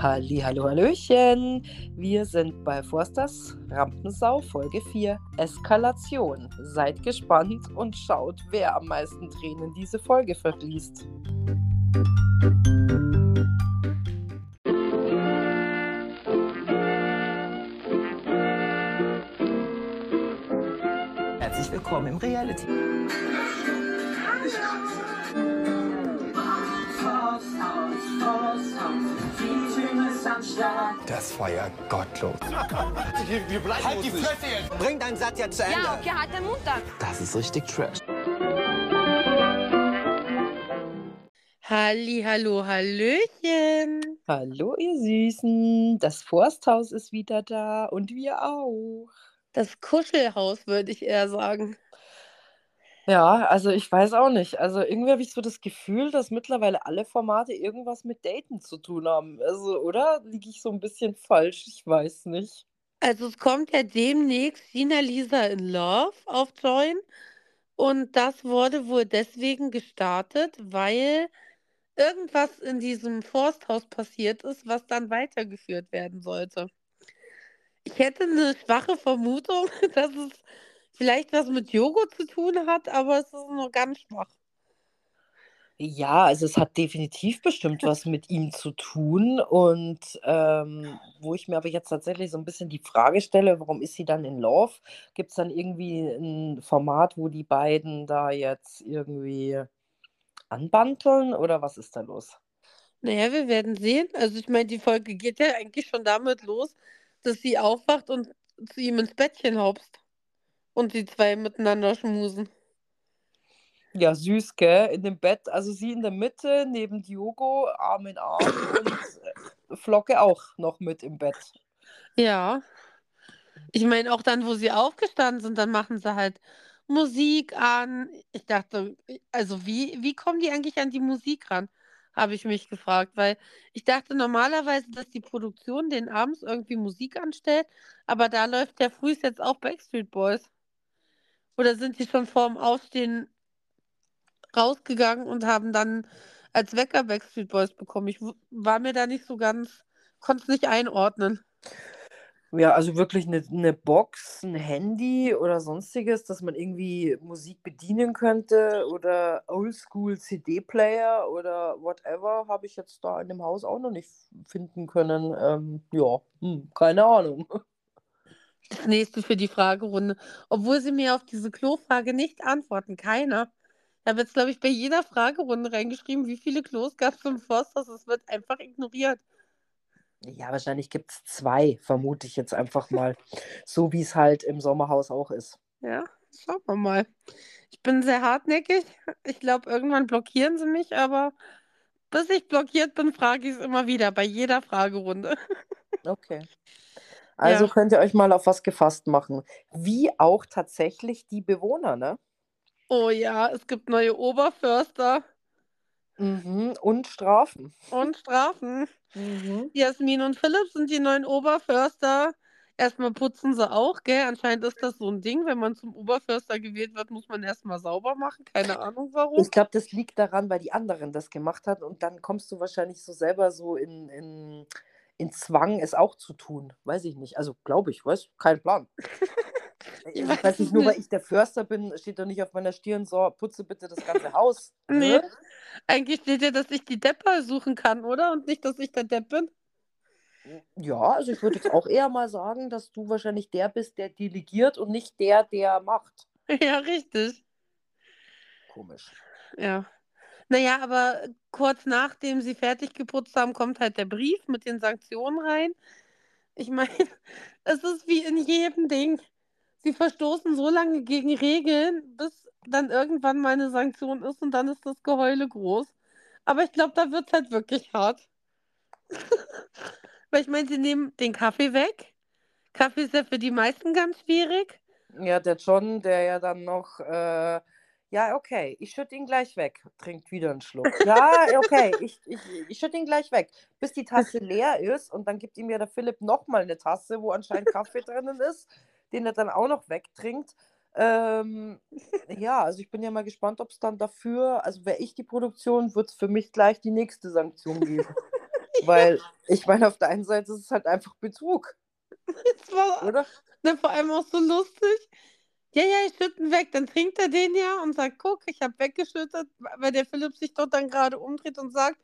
Halli, hallo, hallöchen. Wir sind bei Forsters Rampensau Folge 4 Eskalation. Seid gespannt und schaut, wer am meisten Tränen diese Folge verliest. Herzlich willkommen im Reality. Das war ja gottlos. Halt die Fresse jetzt! Bring deinen Satz jetzt zu Ende. Ja, okay, halt den Mund dann. Das ist richtig Trash. Halli, hallo, hallöchen. Hallo, ihr Süßen. Das Forsthaus ist wieder da und wir auch. Das Kuschelhaus, würde ich eher sagen. Ja, also ich weiß auch nicht. Also irgendwie habe ich so das Gefühl, dass mittlerweile alle Formate irgendwas mit Daten zu tun haben. Also, oder? Liege ich so ein bisschen falsch? Ich weiß nicht. Also es kommt ja demnächst Sina Lisa in Love auf Join. Und das wurde wohl deswegen gestartet, weil irgendwas in diesem Forsthaus passiert ist, was dann weitergeführt werden sollte. Ich hätte eine schwache Vermutung, dass es vielleicht was mit Joghurt zu tun hat, aber es ist nur ganz schwach. Ja, also es hat definitiv bestimmt was mit ihm zu tun. Und ähm, wo ich mir aber jetzt tatsächlich so ein bisschen die Frage stelle, warum ist sie dann in Love? Gibt es dann irgendwie ein Format, wo die beiden da jetzt irgendwie anbanteln oder was ist da los? Naja, wir werden sehen. Also ich meine, die Folge geht ja eigentlich schon damit los, dass sie aufwacht und zu ihm ins Bettchen hopst. Und die zwei miteinander schmusen. Ja, süß, gell? In dem Bett, also sie in der Mitte, neben Diogo, Arm in Arm und äh, Flocke auch noch mit im Bett. Ja. Ich meine, auch dann, wo sie aufgestanden sind, dann machen sie halt Musik an. Ich dachte, also wie, wie kommen die eigentlich an die Musik ran? Habe ich mich gefragt, weil ich dachte normalerweise, dass die Produktion den abends irgendwie Musik anstellt, aber da läuft der frühst jetzt auch Backstreet Boys. Oder sind die schon vorm Aufstehen rausgegangen und haben dann als Wecker Backstreet Boys bekommen? Ich war mir da nicht so ganz, konnte es nicht einordnen. Ja, also wirklich eine, eine Box, ein Handy oder sonstiges, dass man irgendwie Musik bedienen könnte oder Oldschool CD-Player oder whatever, habe ich jetzt da in dem Haus auch noch nicht finden können. Ähm, ja, hm, keine Ahnung. Das nächste für die Fragerunde. Obwohl sie mir auf diese Klofrage nicht antworten. Keiner. Ich habe jetzt, glaube ich, bei jeder Fragerunde reingeschrieben, wie viele Klos gab es im Forsthaus. Es wird einfach ignoriert. Ja, wahrscheinlich gibt es zwei, vermute ich jetzt einfach mal. So wie es halt im Sommerhaus auch ist. Ja, schauen wir mal. Ich bin sehr hartnäckig. Ich glaube, irgendwann blockieren sie mich, aber bis ich blockiert bin, frage ich es immer wieder bei jeder Fragerunde. Okay. Also Ja. könnt ihr euch mal auf was gefasst machen. Wie auch tatsächlich die Bewohner, ne? Oh ja, es gibt neue Oberförster Mhm. Und Strafen. und Strafen. Mhm. Jasmin und Philipp sind die neuen Oberförster. Erstmal putzen sie auch, gell? Anscheinend ist das so ein Ding. Wenn man zum Oberförster gewählt wird, muss man erstmal sauber machen. Keine Ahnung warum. Ich glaube, das liegt daran, weil die anderen das gemacht haben und dann kommst du wahrscheinlich so selber so in, in, in Zwang, es auch zu tun. Weiß ich nicht. Also glaube ich, weiß, kein Plan. Ich Ich weiß weiß nicht, nur weil ich der Förster bin, steht doch nicht auf meiner Stirn, so, putze bitte das ganze Haus. Nee. Ne? Eigentlich steht ja, dass ich die Depper suchen kann, oder? Und nicht, dass ich der Depp bin. Ja, also ich würde jetzt auch eher mal sagen, dass du wahrscheinlich der bist, der delegiert und nicht der, der macht. Ja, richtig. Komisch. Ja. Naja, aber kurz nachdem sie fertig geputzt haben, kommt halt der Brief mit den Sanktionen rein. Ich meine, es ist wie in jedem Ding. Sie verstoßen so lange gegen Regeln, bis dann irgendwann mal eine Sanktion ist und dann ist das Geheule groß. Aber ich glaube, da wird es halt wirklich hart. Weil ich meine, sie nehmen den Kaffee weg. Kaffee ist ja für die meisten ganz schwierig. Ja, der John, der ja dann noch, äh, ja, okay, ich schütte ihn gleich weg. Trinkt wieder einen Schluck. Ja, okay, ich, ich, ich schütte ihn gleich weg, bis die Tasse leer ist. Und dann gibt ihm ja der Philipp nochmal eine Tasse, wo anscheinend Kaffee drinnen ist, den er dann auch noch wegtrinkt. Ähm, ja, also ich bin ja mal gespannt, ob es dann dafür, also wäre ich die Produktion, würde es für mich gleich die nächste Sanktion geben. Weil ich meine, auf der einen Seite ist es halt einfach Betrug, Das war oder? ne, vor allem auch so lustig. Ja, ja, ich schütte ihn weg. Dann trinkt er den ja und sagt, guck, ich habe weggeschüttet, weil der Philipp sich dort dann gerade umdreht und sagt,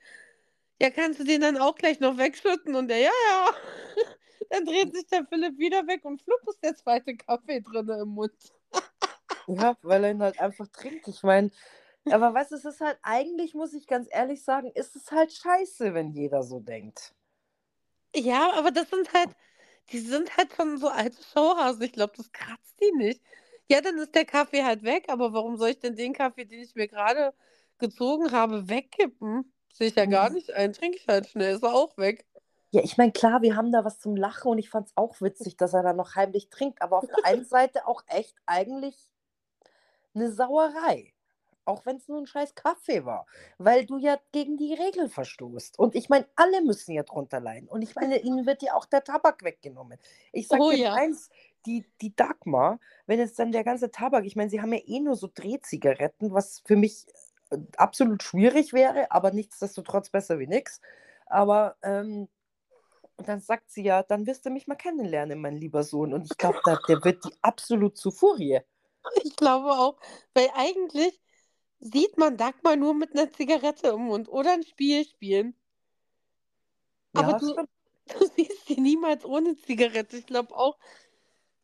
ja, kannst du den dann auch gleich noch wegschütten? Und der, ja, ja. Dann dreht sich der Philipp wieder weg und flupp ist der zweite Kaffee drin im Mund. Ja, weil er ihn halt einfach trinkt. Ich meine, aber weißt du, es ist halt, eigentlich muss ich ganz ehrlich sagen, ist es halt scheiße, wenn jeder so denkt. Ja, aber das sind halt, die sind halt schon so alte Showhasen. Ich glaube, das kratzt die nicht. Ja, dann ist der Kaffee halt weg, aber warum soll ich denn den Kaffee, den ich mir gerade gezogen habe, wegkippen? Sehe ich ja gar Mhm. nicht ein. Trinke ich halt schnell, ist er auch weg. Ja, ich meine, klar, wir haben da was zum Lachen und ich fand es auch witzig, dass er dann noch heimlich trinkt, aber auf der einen Seite auch echt eigentlich eine Sauerei. Auch wenn es nur ein scheiß Kaffee war, weil du ja gegen die Regel verstoßt. Und ich meine, alle müssen ja drunter leiden. Und ich meine, ihnen wird ja auch der Tabak weggenommen. Ich sag Oh dir ja. eins, die, die Dagmar, wenn jetzt dann der ganze Tabak, ich meine, sie haben ja eh nur so Drehzigaretten, was für mich äh, absolut schwierig wäre, aber nichtsdestotrotz besser wie nix. Aber ähm, dann sagt sie ja, dann wirst du mich mal kennenlernen, mein lieber Sohn. Und ich glaube, der wird die absolut zu Furie. Ich glaube auch, weil eigentlich sieht man Dagmar nur mit einer Zigarette im Mund oder ein Spiel spielen. Aber Ja, du, du siehst sie niemals ohne Zigarette. Ich glaube auch,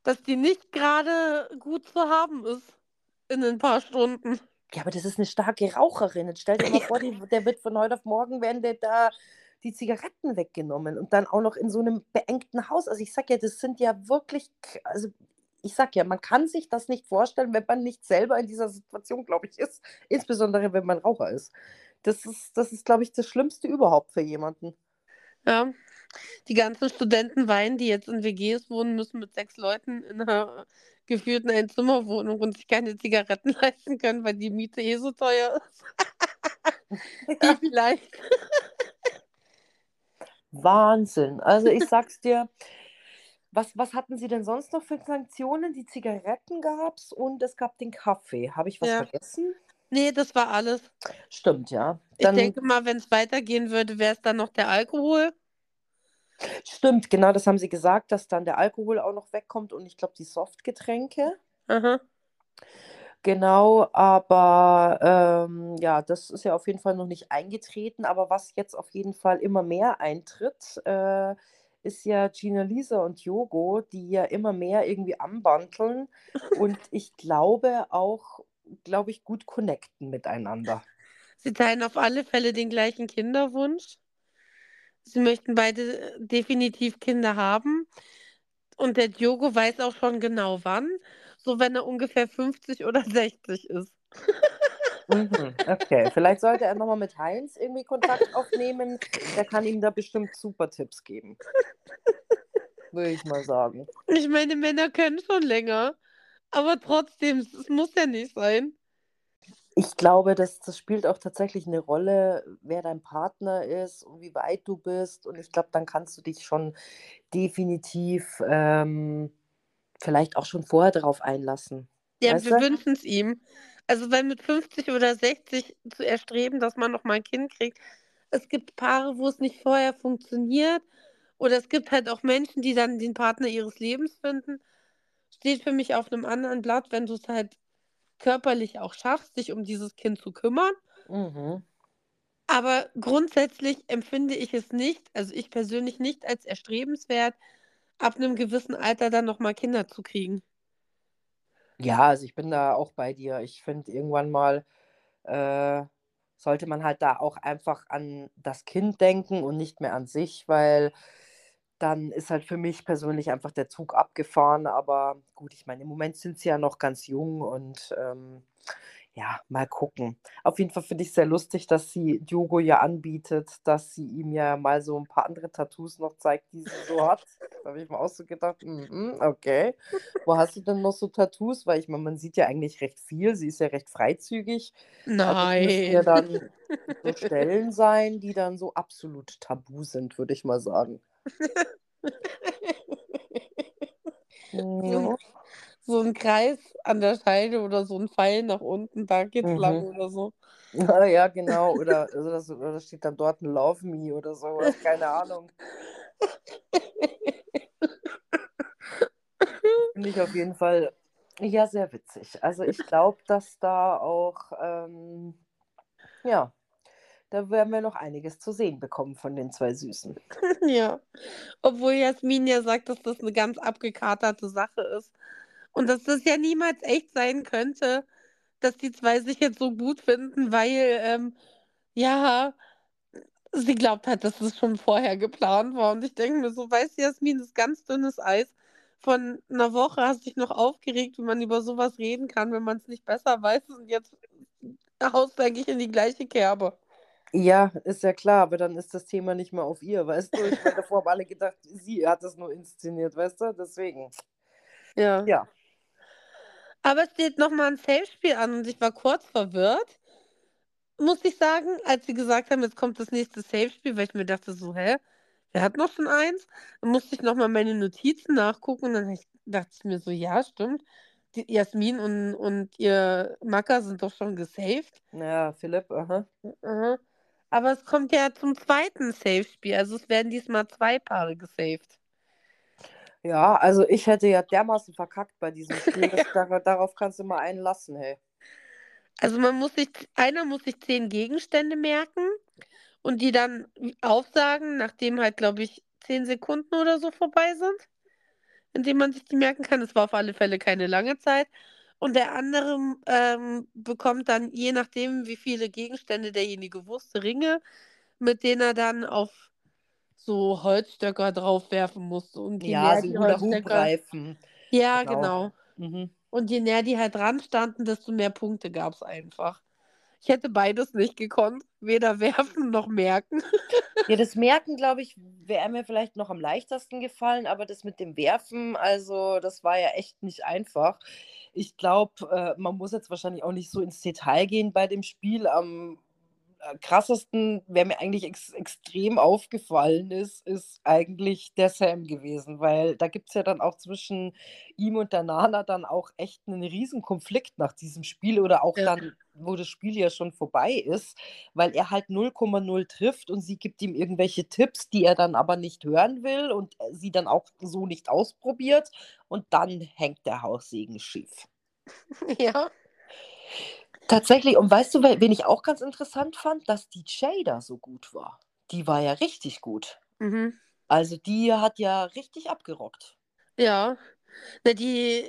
dass die nicht gerade gut zu haben ist in ein paar Stunden. Ja, aber das ist eine starke Raucherin. Jetzt stell dir mal vor, die, der wird von heute auf morgen werden der da die Zigaretten weggenommen und dann auch noch in so einem beengten Haus. Also ich sag ja, das sind ja wirklich, also ich sag ja, man kann sich das nicht vorstellen, wenn man nicht selber in dieser Situation, glaube ich, ist. Insbesondere, wenn man Raucher ist. Das ist, das ist, glaube ich, das Schlimmste überhaupt für jemanden. Ja. Die ganzen Studenten weinen, die jetzt in WGs wohnen müssen mit sechs Leuten in einer geführten Einzimmerwohnung und sich keine Zigaretten leisten können, weil die Miete eh so teuer ist. Die vielleicht. Wahnsinn. Also ich sag's dir, was, was hatten Sie denn sonst noch für Sanktionen? Die Zigaretten gab's und es gab den Kaffee. Habe ich was Ja. vergessen? Nee, das war alles. Stimmt, ja. Ich Dann, denke mal, wenn es weitergehen würde, wäre es dann noch der Alkohol. Stimmt, genau, das haben Sie gesagt, dass dann der Alkohol auch noch wegkommt und ich glaube die Softgetränke. Aha. Genau, aber ähm, ja, das ist ja auf jeden Fall noch nicht eingetreten. Aber was jetzt auf jeden Fall immer mehr eintritt, äh, ist ja Gina Lisa und Yogo, die ja immer mehr irgendwie anbandeln und ich glaube auch, glaube ich, gut connecten miteinander. Sie teilen auf alle Fälle den gleichen Kinderwunsch. Sie möchten beide äh, definitiv Kinder haben. Und der Diogo weiß auch schon genau wann. So wenn er ungefähr 50 oder 60 ist. Mhm, okay, vielleicht sollte er nochmal mit Heinz irgendwie Kontakt aufnehmen. Der kann ihm da bestimmt super Tipps geben. Würde ich mal sagen. Ich meine, Männer können schon länger. Aber trotzdem, es muss ja nicht sein. Ich glaube, das, das spielt auch tatsächlich eine Rolle, wer dein Partner ist und wie weit du bist. Und ich glaube, dann kannst du dich schon definitiv ähm, vielleicht auch schon vorher darauf einlassen. Ja, Weißt wir du? wünschen es ihm. Also, weil mit 50 oder 60 zu erstreben, dass man noch mal ein Kind kriegt. Es gibt Paare, wo es nicht vorher funktioniert. Oder es gibt halt auch Menschen, die dann den Partner ihres Lebens finden. Steht für mich auf einem anderen Blatt, wenn du es halt körperlich auch schaffst, dich um dieses Kind zu kümmern. Mhm. Aber grundsätzlich empfinde ich es nicht, also ich persönlich nicht als erstrebenswert, ab einem gewissen Alter dann noch mal Kinder zu kriegen. Ja, also ich bin da auch bei dir. Ich finde, irgendwann mal äh, sollte man halt da auch einfach an das Kind denken und nicht mehr an sich, weil dann ist halt für mich persönlich einfach der Zug abgefahren. Aber gut, ich meine, im Moment sind sie ja noch ganz jung und ähm, ja, mal gucken. Auf jeden Fall finde ich sehr lustig, dass sie Diogo ja anbietet, dass sie ihm ja mal so ein paar andere Tattoos noch zeigt, die sie so hat. Da habe ich mir auch so gedacht, mhm, okay. Wo hast du denn noch so Tattoos? Weil ich meine, man sieht ja eigentlich recht viel. Sie ist ja recht freizügig. Also es müssten ja Nein. dann so Stellen sein, die dann so absolut tabu sind, würde ich mal sagen. Ja. So ein Kreis an der Scheide oder so ein Pfeil nach unten, da geht's lang Mhm. oder so. Ja, genau. Oder, also das, oder steht dann dort ein Love Me oder sowas. Keine Ahnung. Finde ich auf jeden Fall ja sehr witzig. Also ich glaube, dass da auch, ähm, ja, da werden wir noch einiges zu sehen bekommen von den zwei Süßen. Ja. Obwohl Jasmin ja sagt, dass das eine ganz abgekaterte Sache ist. Und dass das ja niemals echt sein könnte, dass die zwei sich jetzt so gut finden, weil, ähm, ja, sie glaubt halt, dass es schon vorher geplant war. Und ich denke mir so, weißt du, Jasmin, das ist ganz dünnes Eis. Von einer Woche hast du dich noch aufgeregt, wie man über sowas reden kann, wenn man es nicht besser weiß. Und jetzt haust du eigentlich in die gleiche Kerbe. Ja, ist ja klar, aber dann ist das Thema nicht mehr auf ihr, weißt du? Ich meine, davor haben alle gedacht, sie hat das nur inszeniert, weißt du? Deswegen. Ja. Ja. Aber es steht nochmal ein Safe-Spiel an und ich war kurz verwirrt, muss ich sagen, als sie gesagt haben, jetzt kommt das nächste Safe-Spiel, weil ich mir dachte so, hä, wer hat noch schon eins? Dann musste ich nochmal meine Notizen nachgucken und dann dachte ich mir so, ja, stimmt. Die Jasmin und, und ihr Macker sind doch schon gesaved. Ja, Philipp, aha. Aha. Aber es kommt ja zum zweiten Safe-Spiel, also es werden diesmal zwei Paare gesaved. Ja, also ich hätte ja dermaßen verkackt bei diesem Spiel, dass dar darauf kannst du mal einen lassen, hey. Also man muss sich, einer muss sich zehn Gegenstände merken und die dann aufsagen, nachdem halt, glaube ich, zehn Sekunden oder so vorbei sind, indem man sich die merken kann. Es war auf alle Fälle keine lange Zeit. Und der andere ähm, bekommt dann, je nachdem, wie viele Gegenstände derjenige wusste, Ringe, mit denen er dann auf so Holzstöcker draufwerfen musste. Und je Ja, näher so die Holzstöcker. Ja, Genau. genau. Mhm. Und je näher die halt dran standen, desto mehr Punkte gab es einfach. Ich hätte beides nicht gekonnt. Weder werfen noch merken. Ja, das Merken, glaube ich, wäre mir vielleicht noch am leichtesten gefallen, aber das mit dem Werfen, also das war ja echt nicht einfach. Ich glaube, äh, man muss jetzt wahrscheinlich auch nicht so ins Detail gehen bei dem Spiel. Am krassesten, wer mir eigentlich ex extrem aufgefallen ist, ist eigentlich der Sam gewesen, weil da gibt es ja dann auch zwischen ihm und der Nana dann auch echt einen riesen Konflikt nach diesem Spiel oder auch Ja. dann, wo das Spiel ja schon vorbei ist, weil er halt 0,0 trifft und sie gibt ihm irgendwelche Tipps, die er dann aber nicht hören will und äh, sie dann auch so nicht ausprobiert und dann hängt der Haussegen schief. ja. Tatsächlich, und weißt du, wen ich auch ganz interessant fand, dass die Jada so gut war. Die war ja richtig gut. Mhm. Also die hat ja richtig abgerockt. Ja. Na, die,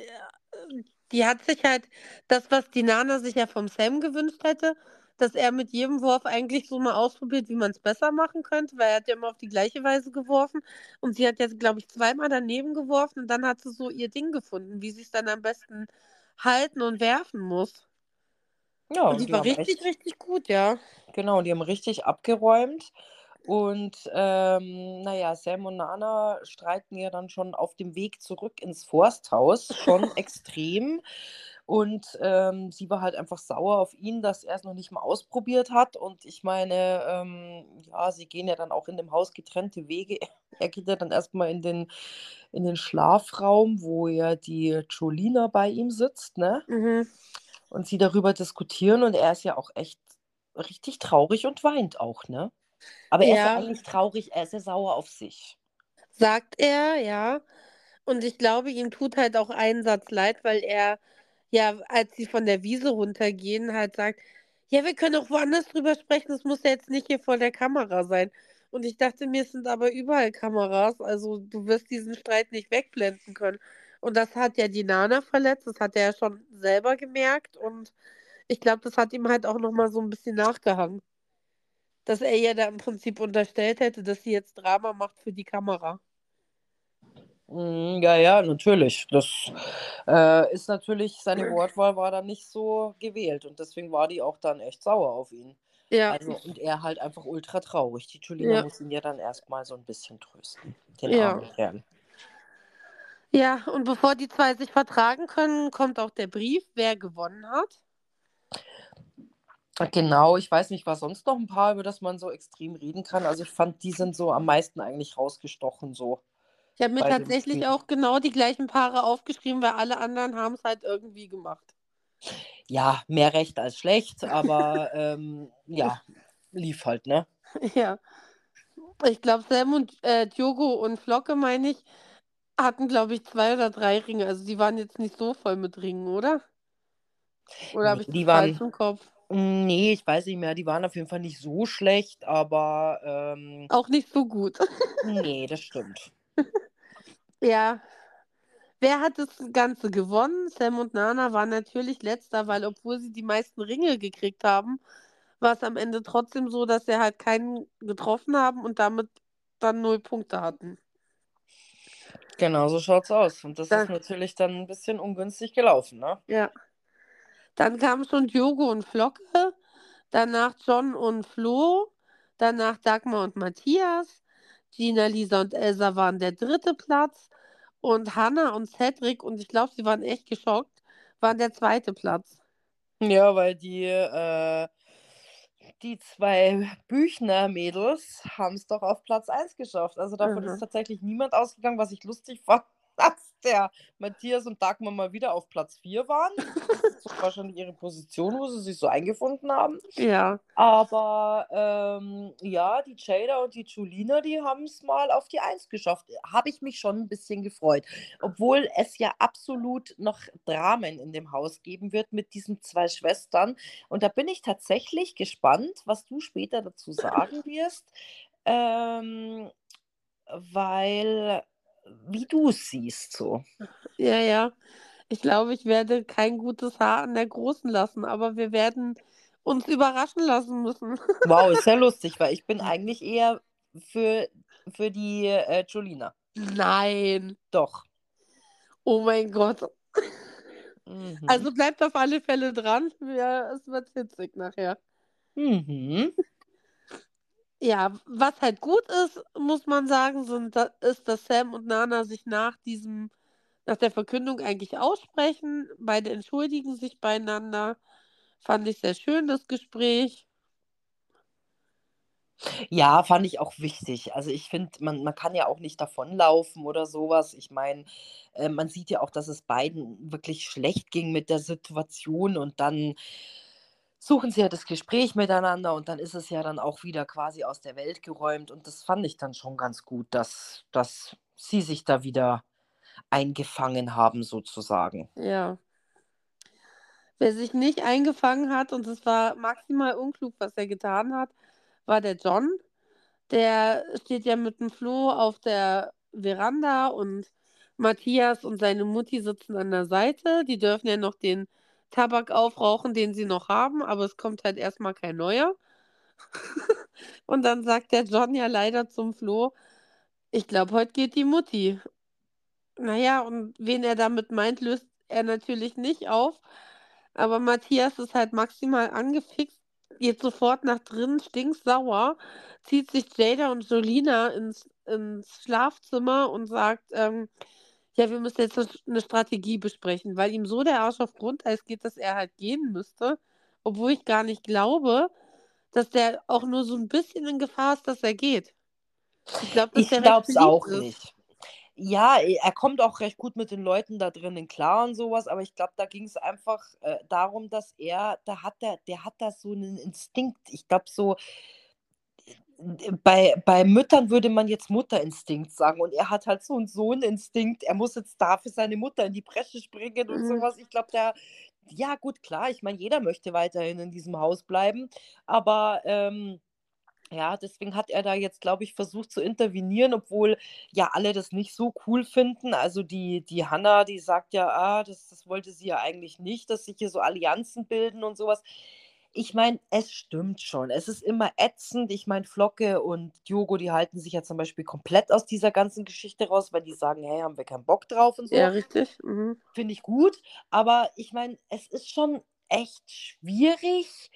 die hat sich halt das, was die Nana sich ja vom Sam gewünscht hätte, dass er mit jedem Wurf eigentlich so mal ausprobiert, wie man es besser machen könnte, weil er hat ja immer auf die gleiche Weise geworfen. Und sie hat jetzt, glaube ich, zweimal daneben geworfen und dann hat sie so ihr Ding gefunden, wie sie es dann am besten halten und werfen muss. Ja, Und die war haben richtig, echt, richtig gut, ja. genau, die haben richtig abgeräumt. Und ähm, naja, Sam und Nana streiten ja dann schon auf dem Weg zurück ins Forsthaus, schon extrem. Und ähm, sie war halt einfach sauer auf ihn, dass er es noch nicht mal ausprobiert hat. Und ich meine, ähm, ja, sie gehen ja dann auch in dem Haus getrennte Wege. Er geht ja dann erstmal in den, in den Schlafraum, wo ja die Jolina bei ihm sitzt, ne? Mhm. Und sie darüber diskutieren. Und er ist ja auch echt richtig traurig und weint auch, ne? Aber er ist ja Ja. eigentlich traurig, er ist ja sauer auf sich. Sagt er, ja. Und ich glaube, ihm tut halt auch ein Satz leid, weil er, ja, als sie von der Wiese runtergehen, halt sagt, ja, wir können auch woanders drüber sprechen, das muss ja jetzt nicht hier vor der Kamera sein. Und ich dachte mir, es sind aber überall Kameras, also du wirst diesen Streit nicht wegblenden können. Und das hat ja die Nana verletzt, das hat er ja schon selber gemerkt und ich glaube, das hat ihm halt auch nochmal so ein bisschen nachgehangen. Dass er ja da im Prinzip unterstellt hätte, dass sie jetzt Drama macht für die Kamera. Mm, Ja, ja, natürlich. Das äh, ist natürlich, seine Wortwahl war dann nicht so gewählt und deswegen war die auch dann echt sauer auf ihn. Ja, Also, und er halt einfach ultra traurig. Die Julina Ja. muss ihn ja dann erstmal so ein bisschen trösten, den Ja. armen Kerl. Ja, und bevor die zwei sich vertragen können, kommt auch der Brief, wer gewonnen hat. Genau, ich weiß nicht, was sonst noch ein paar, über das man so extrem reden kann. Also ich fand, die sind so am meisten eigentlich rausgestochen so. Ich habe mir tatsächlich auch genau die gleichen Paare aufgeschrieben, weil alle anderen haben es halt irgendwie gemacht. Ja, mehr recht als schlecht, aber ähm, ja, lief halt, ne? Ja. Ich glaube, Sam und äh, Diogo und Flocke, meine ich, hatten, glaube ich, zwei oder drei Ringe. Also die waren jetzt nicht so voll mit Ringen, oder? Oder habe ich die falsch waren, im Kopf? nee, ich weiß nicht mehr, die waren auf jeden Fall nicht so schlecht, aber ähm, Auch nicht so gut. nee, das stimmt. Ja. Wer hat das Ganze gewonnen? Sam und Nana waren natürlich letzter, weil obwohl sie die meisten Ringe gekriegt haben, war es am Ende trotzdem so, dass sie halt keinen getroffen haben und damit dann null Punkte hatten. Genau so schaut's aus. Und das Da, ist natürlich dann ein bisschen ungünstig gelaufen, ne? ja. Dann kamen schon Diogo und Flocke, danach John und Flo, danach Dagmar und Matthias, Gina, Lisa und Elsa waren der dritte Platz und Hannah und Cedric, und ich glaube, sie waren echt geschockt, waren der zweite Platz. Ja, weil die, äh, die zwei Büchner-Mädels haben es doch auf Platz 1 geschafft. Also davon ist Aha. tatsächlich niemand ausgegangen, was ich lustig fand, dass der Matthias und Dagmar mal wieder auf Platz 4 waren. Das ist wahrscheinlich ihre Position, wo sie sich so eingefunden haben. Ja, Aber ähm, ja, die Jada und die Julina, die haben es mal auf die Eins geschafft. Habe ich mich schon ein bisschen gefreut. Obwohl es ja absolut noch Dramen in dem Haus geben wird mit diesen zwei Schwestern. Und da bin ich tatsächlich gespannt, was du später dazu sagen wirst. Ähm, weil, wie du es siehst, so. ja, ja. Ich glaube, ich werde kein gutes Haar an der Großen lassen, aber wir werden uns überraschen lassen müssen. Wow, ist ja lustig, weil ich bin eigentlich eher für, für die äh, Julina. Nein. Doch. Oh mein Gott. Mhm. Also bleibt auf alle Fälle dran. Ja, es wird witzig nachher. Mhm. Ja, was halt gut ist, muss man sagen, sind, ist, dass Sam und Nana sich nach diesem, nach der Verkündung eigentlich aussprechen. Beide entschuldigen sich beieinander. Fand ich sehr schön, das Gespräch. Ja, fand ich auch wichtig. Also ich finde, man, man kann ja auch nicht davonlaufen oder sowas. Ich meine, äh, man sieht ja auch, dass es beiden wirklich schlecht ging mit der Situation und dann suchen sie ja das Gespräch miteinander und dann ist es ja dann auch wieder quasi aus der Welt geräumt und das fand ich dann schon ganz gut, dass, dass sie sich da wieder eingefangen haben sozusagen. Ja. Wer sich nicht eingefangen hat, und es war maximal unklug, was er getan hat, war der John. Der steht ja mit dem Flo auf der Veranda und Matthias und seine Mutti sitzen an der Seite. Die dürfen ja noch den Tabak aufrauchen, den sie noch haben, aber es kommt halt erstmal kein neuer. Und dann sagt der John ja leider zum Flo, ich glaube, heute geht die Mutti. Naja, und wen er damit meint, löst er natürlich nicht auf. Aber Matthias ist halt maximal angefixt, geht sofort nach drinnen, stinksauer, zieht sich Jada und Jolina ins, ins Schlafzimmer und sagt, ähm, ja, wir müssen jetzt eine Strategie besprechen, weil ihm so der Arsch auf Grundeis geht, dass er halt gehen müsste, obwohl ich gar nicht glaube, dass der auch nur so ein bisschen in Gefahr ist, dass er geht. Ich glaube, dass Ich glaube es auch ist. nicht. Ja, er kommt auch recht gut mit den Leuten da drinnen klar und sowas, aber ich glaube, da ging es einfach äh, darum, dass er, da hat der, der hat da so einen Instinkt. Ich glaube, so bei, bei Müttern würde man jetzt Mutterinstinkt sagen und er hat halt so einen Sohninstinkt. Er muss jetzt da für seine Mutter in die Bresche springen und Mhm. sowas. Ich glaube, der, ja, gut, klar, ich meine, jeder möchte weiterhin in diesem Haus bleiben, aber ähm, ja, deswegen hat er da jetzt, glaube ich, versucht zu intervenieren, obwohl ja alle das nicht so cool finden. Also die, die Hanna, die sagt ja, ah, das, das wollte sie ja eigentlich nicht, dass sich hier so Allianzen bilden und sowas. Ich meine, es stimmt schon. Es ist immer ätzend. Ich meine, Flocke und Diogo, die halten sich ja zum Beispiel komplett aus dieser ganzen Geschichte raus, weil die sagen, hey, haben wir keinen Bock drauf und so. Ja, richtig. Mhm. Finde ich gut. Aber ich meine, es ist schon echt schwierig,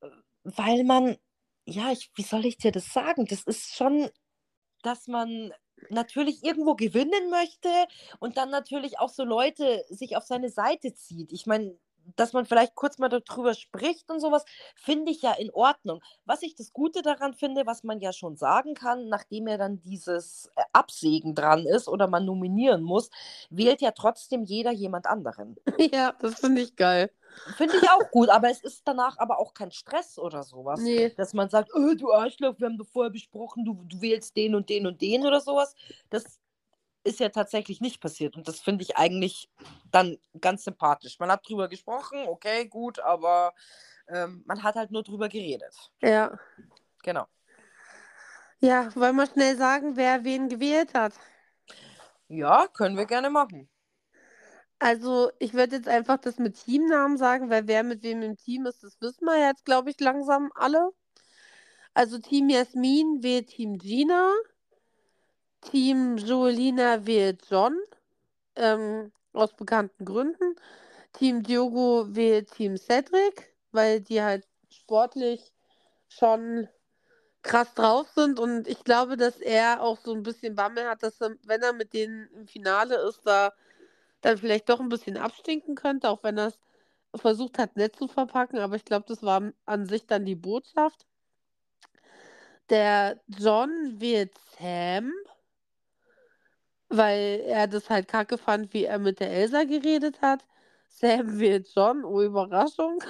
äh, weil man, ja, ich, wie soll ich dir das sagen? Das ist schon, dass man natürlich irgendwo gewinnen möchte und dann natürlich auch so Leute sich auf seine Seite zieht. Ich meine, dass man vielleicht kurz mal darüber spricht und sowas, finde ich ja in Ordnung. Was ich das Gute daran finde, was man ja schon sagen kann, nachdem ja dann dieses äh, Absägen dran ist oder man nominieren muss, wählt ja trotzdem jeder jemand anderen. Ja, das finde ich geil. Finde ich auch gut, aber es ist danach aber auch kein Stress oder sowas, Nee. dass man sagt, oh, du Arschloch, wir haben doch vorher besprochen, du, du wählst den und den und den oder sowas. Das ist ja tatsächlich nicht passiert und das finde ich eigentlich dann ganz sympathisch. Man hat drüber gesprochen, okay, gut, aber ähm, man hat halt nur drüber geredet. Ja. Genau. Ja, wollen wir schnell sagen, wer wen gewählt hat? Ja, können wir gerne machen. Also, ich würde jetzt einfach das mit Teamnamen sagen, weil wer mit wem im Team ist, das wissen wir jetzt, glaube ich, langsam alle. Also Team Jasmin wählt Team Gina, Team Joelina wählt John, ähm, aus bekannten Gründen. Team Diogo wählt Team Cedric, weil die halt sportlich schon krass drauf sind und ich glaube, dass er auch so ein bisschen Bammel hat, dass er, wenn er mit denen im Finale ist, da dann vielleicht doch ein bisschen abstinken könnte, auch wenn er es versucht hat, nett zu verpacken, aber ich glaube, das war an sich dann die Botschaft. Der John wählt Sam, weil er das halt kacke fand, wie er mit der Elsa geredet hat. Sam wählt John, oh Überraschung.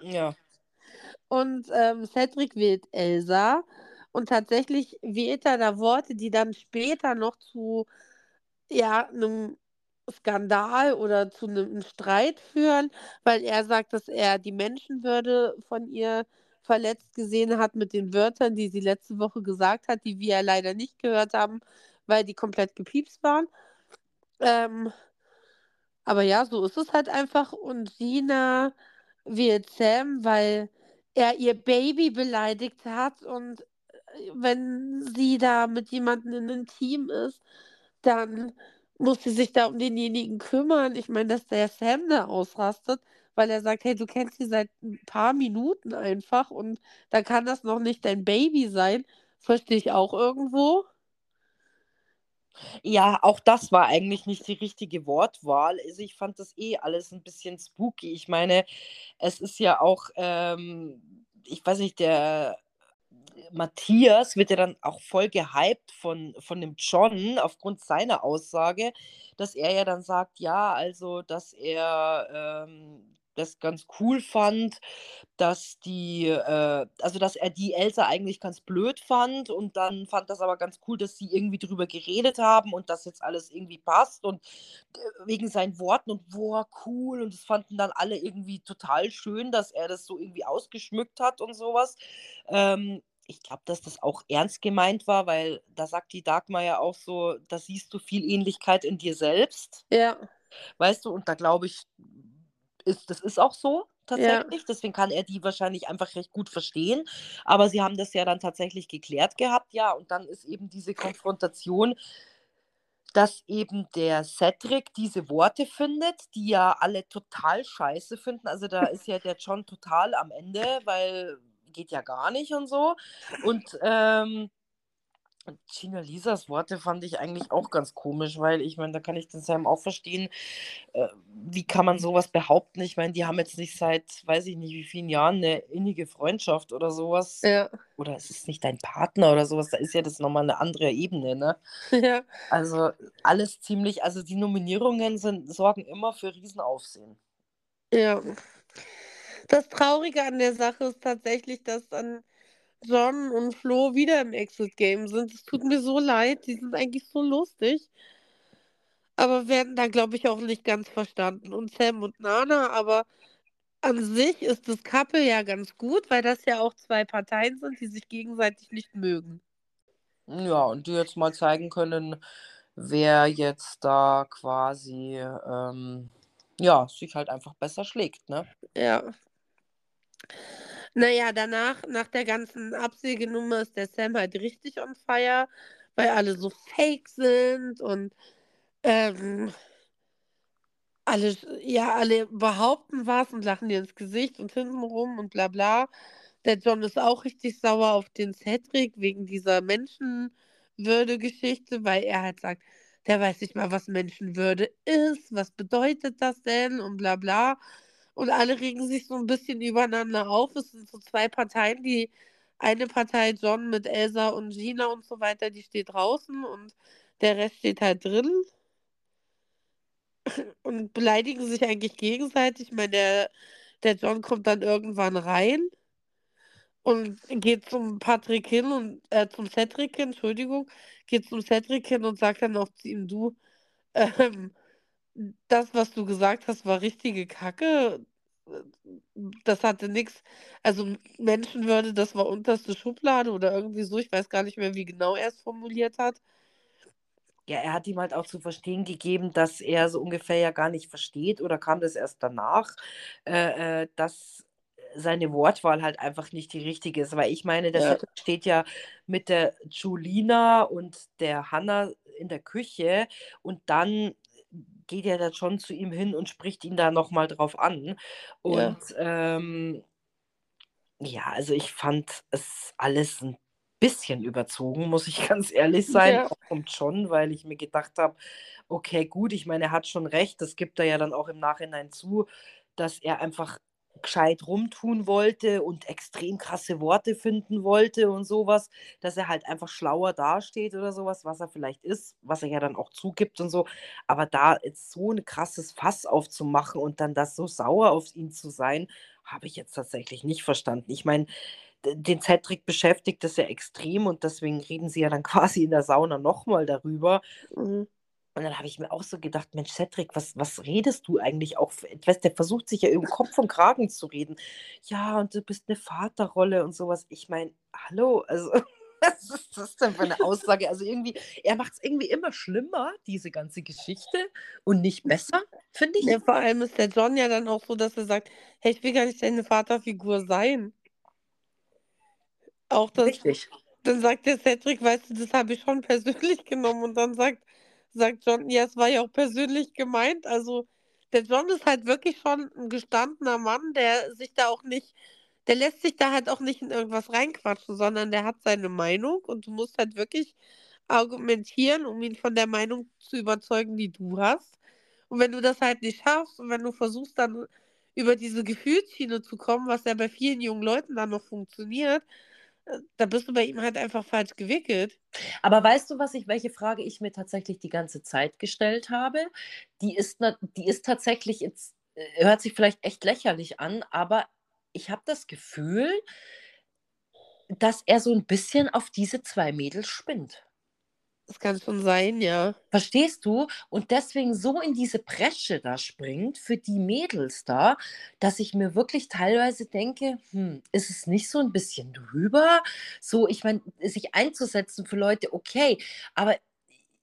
Ja. Und ähm, Cedric wählt Elsa. Und tatsächlich wählt er da Worte, die dann später noch zu ja, einem Skandal oder zu einem Streit führen, weil er sagt, dass er die Menschenwürde von ihr verletzt gesehen hat mit den Wörtern, die sie letzte Woche gesagt hat, die wir leider nicht gehört haben, weil die komplett gepiepst waren. Ähm, aber ja, so ist es halt einfach. Und Gina wählt Sam, weil er ihr Baby beleidigt hat und wenn sie da mit jemandem in einem Team ist, dann muss sie sich da um denjenigen kümmern. Ich meine, dass der Sam da ausrastet, weil er sagt, hey, du kennst sie seit ein paar Minuten einfach und da kann das noch nicht dein Baby sein. Verstehe ich auch irgendwo. Ja, auch das war eigentlich nicht die richtige Wortwahl. Also ich fand das eh alles ein bisschen spooky. Ich meine, es ist ja auch, ähm, ich weiß nicht, der Matthias wird ja dann auch voll gehypt von, von dem John aufgrund seiner Aussage, dass er ja dann sagt, ja, also, dass er ähm, das ganz cool fand, dass die, äh, also dass er die Elsa eigentlich ganz blöd fand und dann fand das aber ganz cool, dass sie irgendwie drüber geredet haben und dass jetzt alles irgendwie passt und äh, wegen seinen Worten und boah, cool und das fanden dann alle irgendwie total schön, dass er das so irgendwie ausgeschmückt hat und sowas. Ähm, ich glaube, dass das auch ernst gemeint war, weil da sagt die Dagmar ja auch so, da siehst du viel Ähnlichkeit in dir selbst. Ja. Weißt du, und da glaube ich, ist, das ist auch so Ja. tatsächlich. Deswegen kann er die wahrscheinlich einfach recht gut verstehen. Aber sie haben das ja dann tatsächlich geklärt gehabt, ja. Und dann ist eben diese Konfrontation, dass eben der Cedric diese Worte findet, die ja alle total scheiße finden. Also da ist ja der John total am Ende, weil geht ja gar nicht und so. Und ähm, Gina Lisas Worte fand ich eigentlich auch ganz komisch, weil ich meine, da kann ich den Sam auch verstehen. Äh, wie kann man sowas behaupten? Ich meine, die haben jetzt nicht seit, weiß ich nicht, wie vielen Jahren eine innige Freundschaft oder sowas. Ja. Oder es ist nicht dein Partner oder sowas. Da ist ja das nochmal eine andere Ebene, ne? Ja. Also alles ziemlich, also die Nominierungen sind, sorgen immer für Riesenaufsehen. Ja. Das Traurige an der Sache ist tatsächlich, dass dann John und Flo wieder im Exit-Game sind. Es tut mir so leid, die sind eigentlich so lustig. Aber werden da, glaube ich, auch nicht ganz verstanden. Und Sam und Nana, aber an sich ist das Couple ja ganz gut, weil das ja auch zwei Parteien sind, die sich gegenseitig nicht mögen. Ja, und die jetzt mal zeigen können, wer jetzt da quasi, ähm, ja, sich halt einfach besser schlägt, ne? Ja. Naja, danach, nach der ganzen Absägenummer, ist der Sam halt richtig on fire, weil alle so fake sind und ähm, alle, ja, alle behaupten was und lachen dir ins Gesicht und hinten rum und bla bla. Der John ist auch richtig sauer auf den Cedric wegen dieser Menschenwürde-Geschichte, weil er halt sagt, der weiß nicht mal, was Menschenwürde ist, was bedeutet das denn und bla bla. Und alle regen sich so ein bisschen übereinander auf. Es sind so zwei Parteien, die eine Partei, John mit Elsa und Gina und so weiter, die steht draußen und der Rest steht halt drin und beleidigen sich eigentlich gegenseitig. Ich meine, der, der John kommt dann irgendwann rein und geht zum Patrick hin und äh, zum Cedric hin, Entschuldigung, geht zum Cedric hin und sagt dann auch zu ihm, du, ähm, das, was du gesagt hast, war richtige Kacke. Das hatte nichts, also Menschenwürde, das war unterste Schublade oder irgendwie so. Ich weiß gar nicht mehr, wie genau er es formuliert hat. Ja, er hat ihm halt auch zu verstehen gegeben, dass er so ungefähr ja gar nicht versteht oder kam das erst danach, äh, äh, dass seine Wortwahl halt einfach nicht die richtige ist. Weil ich meine, der Ja. Steht ja mit der Julina und der Hanna in der Küche und dann geht er dann schon zu ihm hin und spricht ihn da nochmal drauf an. Und ähm, ja, also ich fand es alles ein bisschen überzogen, muss ich ganz ehrlich sein, Ja. auch vom John, weil ich mir gedacht habe, okay, gut, ich meine, er hat schon recht, das gibt er ja dann auch im Nachhinein zu, dass er einfach gescheit rumtun wollte und extrem krasse Worte finden wollte und sowas, dass er halt einfach schlauer dasteht oder sowas, was er vielleicht ist, was er ja dann auch zugibt und so. Aber da jetzt so ein krasses Fass aufzumachen und dann das so sauer auf ihn zu sein, habe ich jetzt tatsächlich nicht verstanden. Ich meine, den Cedric beschäftigt das ja extrem und deswegen reden sie ja dann quasi in der Sauna nochmal darüber. Mhm. Und dann habe ich mir auch so gedacht, Mensch, Cedric, was, was redest du eigentlich auch etwas? Der versucht sich ja im Kopf und Kragen zu reden. Ja, und du bist eine Vaterrolle und sowas. Ich meine, hallo, also was ist das denn für eine Aussage? Also irgendwie, er macht es irgendwie immer schlimmer, diese ganze Geschichte, und nicht besser, finde ich. Ja, vor allem ist der John ja dann auch so, dass er sagt, hey, ich will gar nicht deine Vaterfigur sein. Auch das, Richtig. dann sagt der Cedric, weißt du, das habe ich schon persönlich genommen. Und dann sagt, sagt John, ja, es war ja auch persönlich gemeint. Also der John ist halt wirklich schon ein gestandener Mann, der sich da auch nicht, der lässt sich da halt auch nicht in irgendwas reinquatschen, sondern der hat seine Meinung und du musst halt wirklich argumentieren, um ihn von der Meinung zu überzeugen, die du hast. Und wenn du das halt nicht schaffst und wenn du versuchst dann über diese Gefühlsschiene zu kommen, was ja bei vielen jungen Leuten dann noch funktioniert, da bist du bei ihm halt einfach falsch gewickelt. Aber weißt du, was ich, welche Frage ich mir tatsächlich die ganze Zeit gestellt habe? Die ist, die ist tatsächlich jetzt, äh, hört sich vielleicht echt lächerlich an, aber ich habe das Gefühl, dass er so ein bisschen auf diese zwei Mädels spinnt. Das kann schon sein, ja. Verstehst du? Und deswegen so in diese Bresche da springt für die Mädels da, dass ich mir wirklich teilweise denke, hm, ist es nicht so ein bisschen drüber? So, ich meine, sich einzusetzen für Leute, okay, aber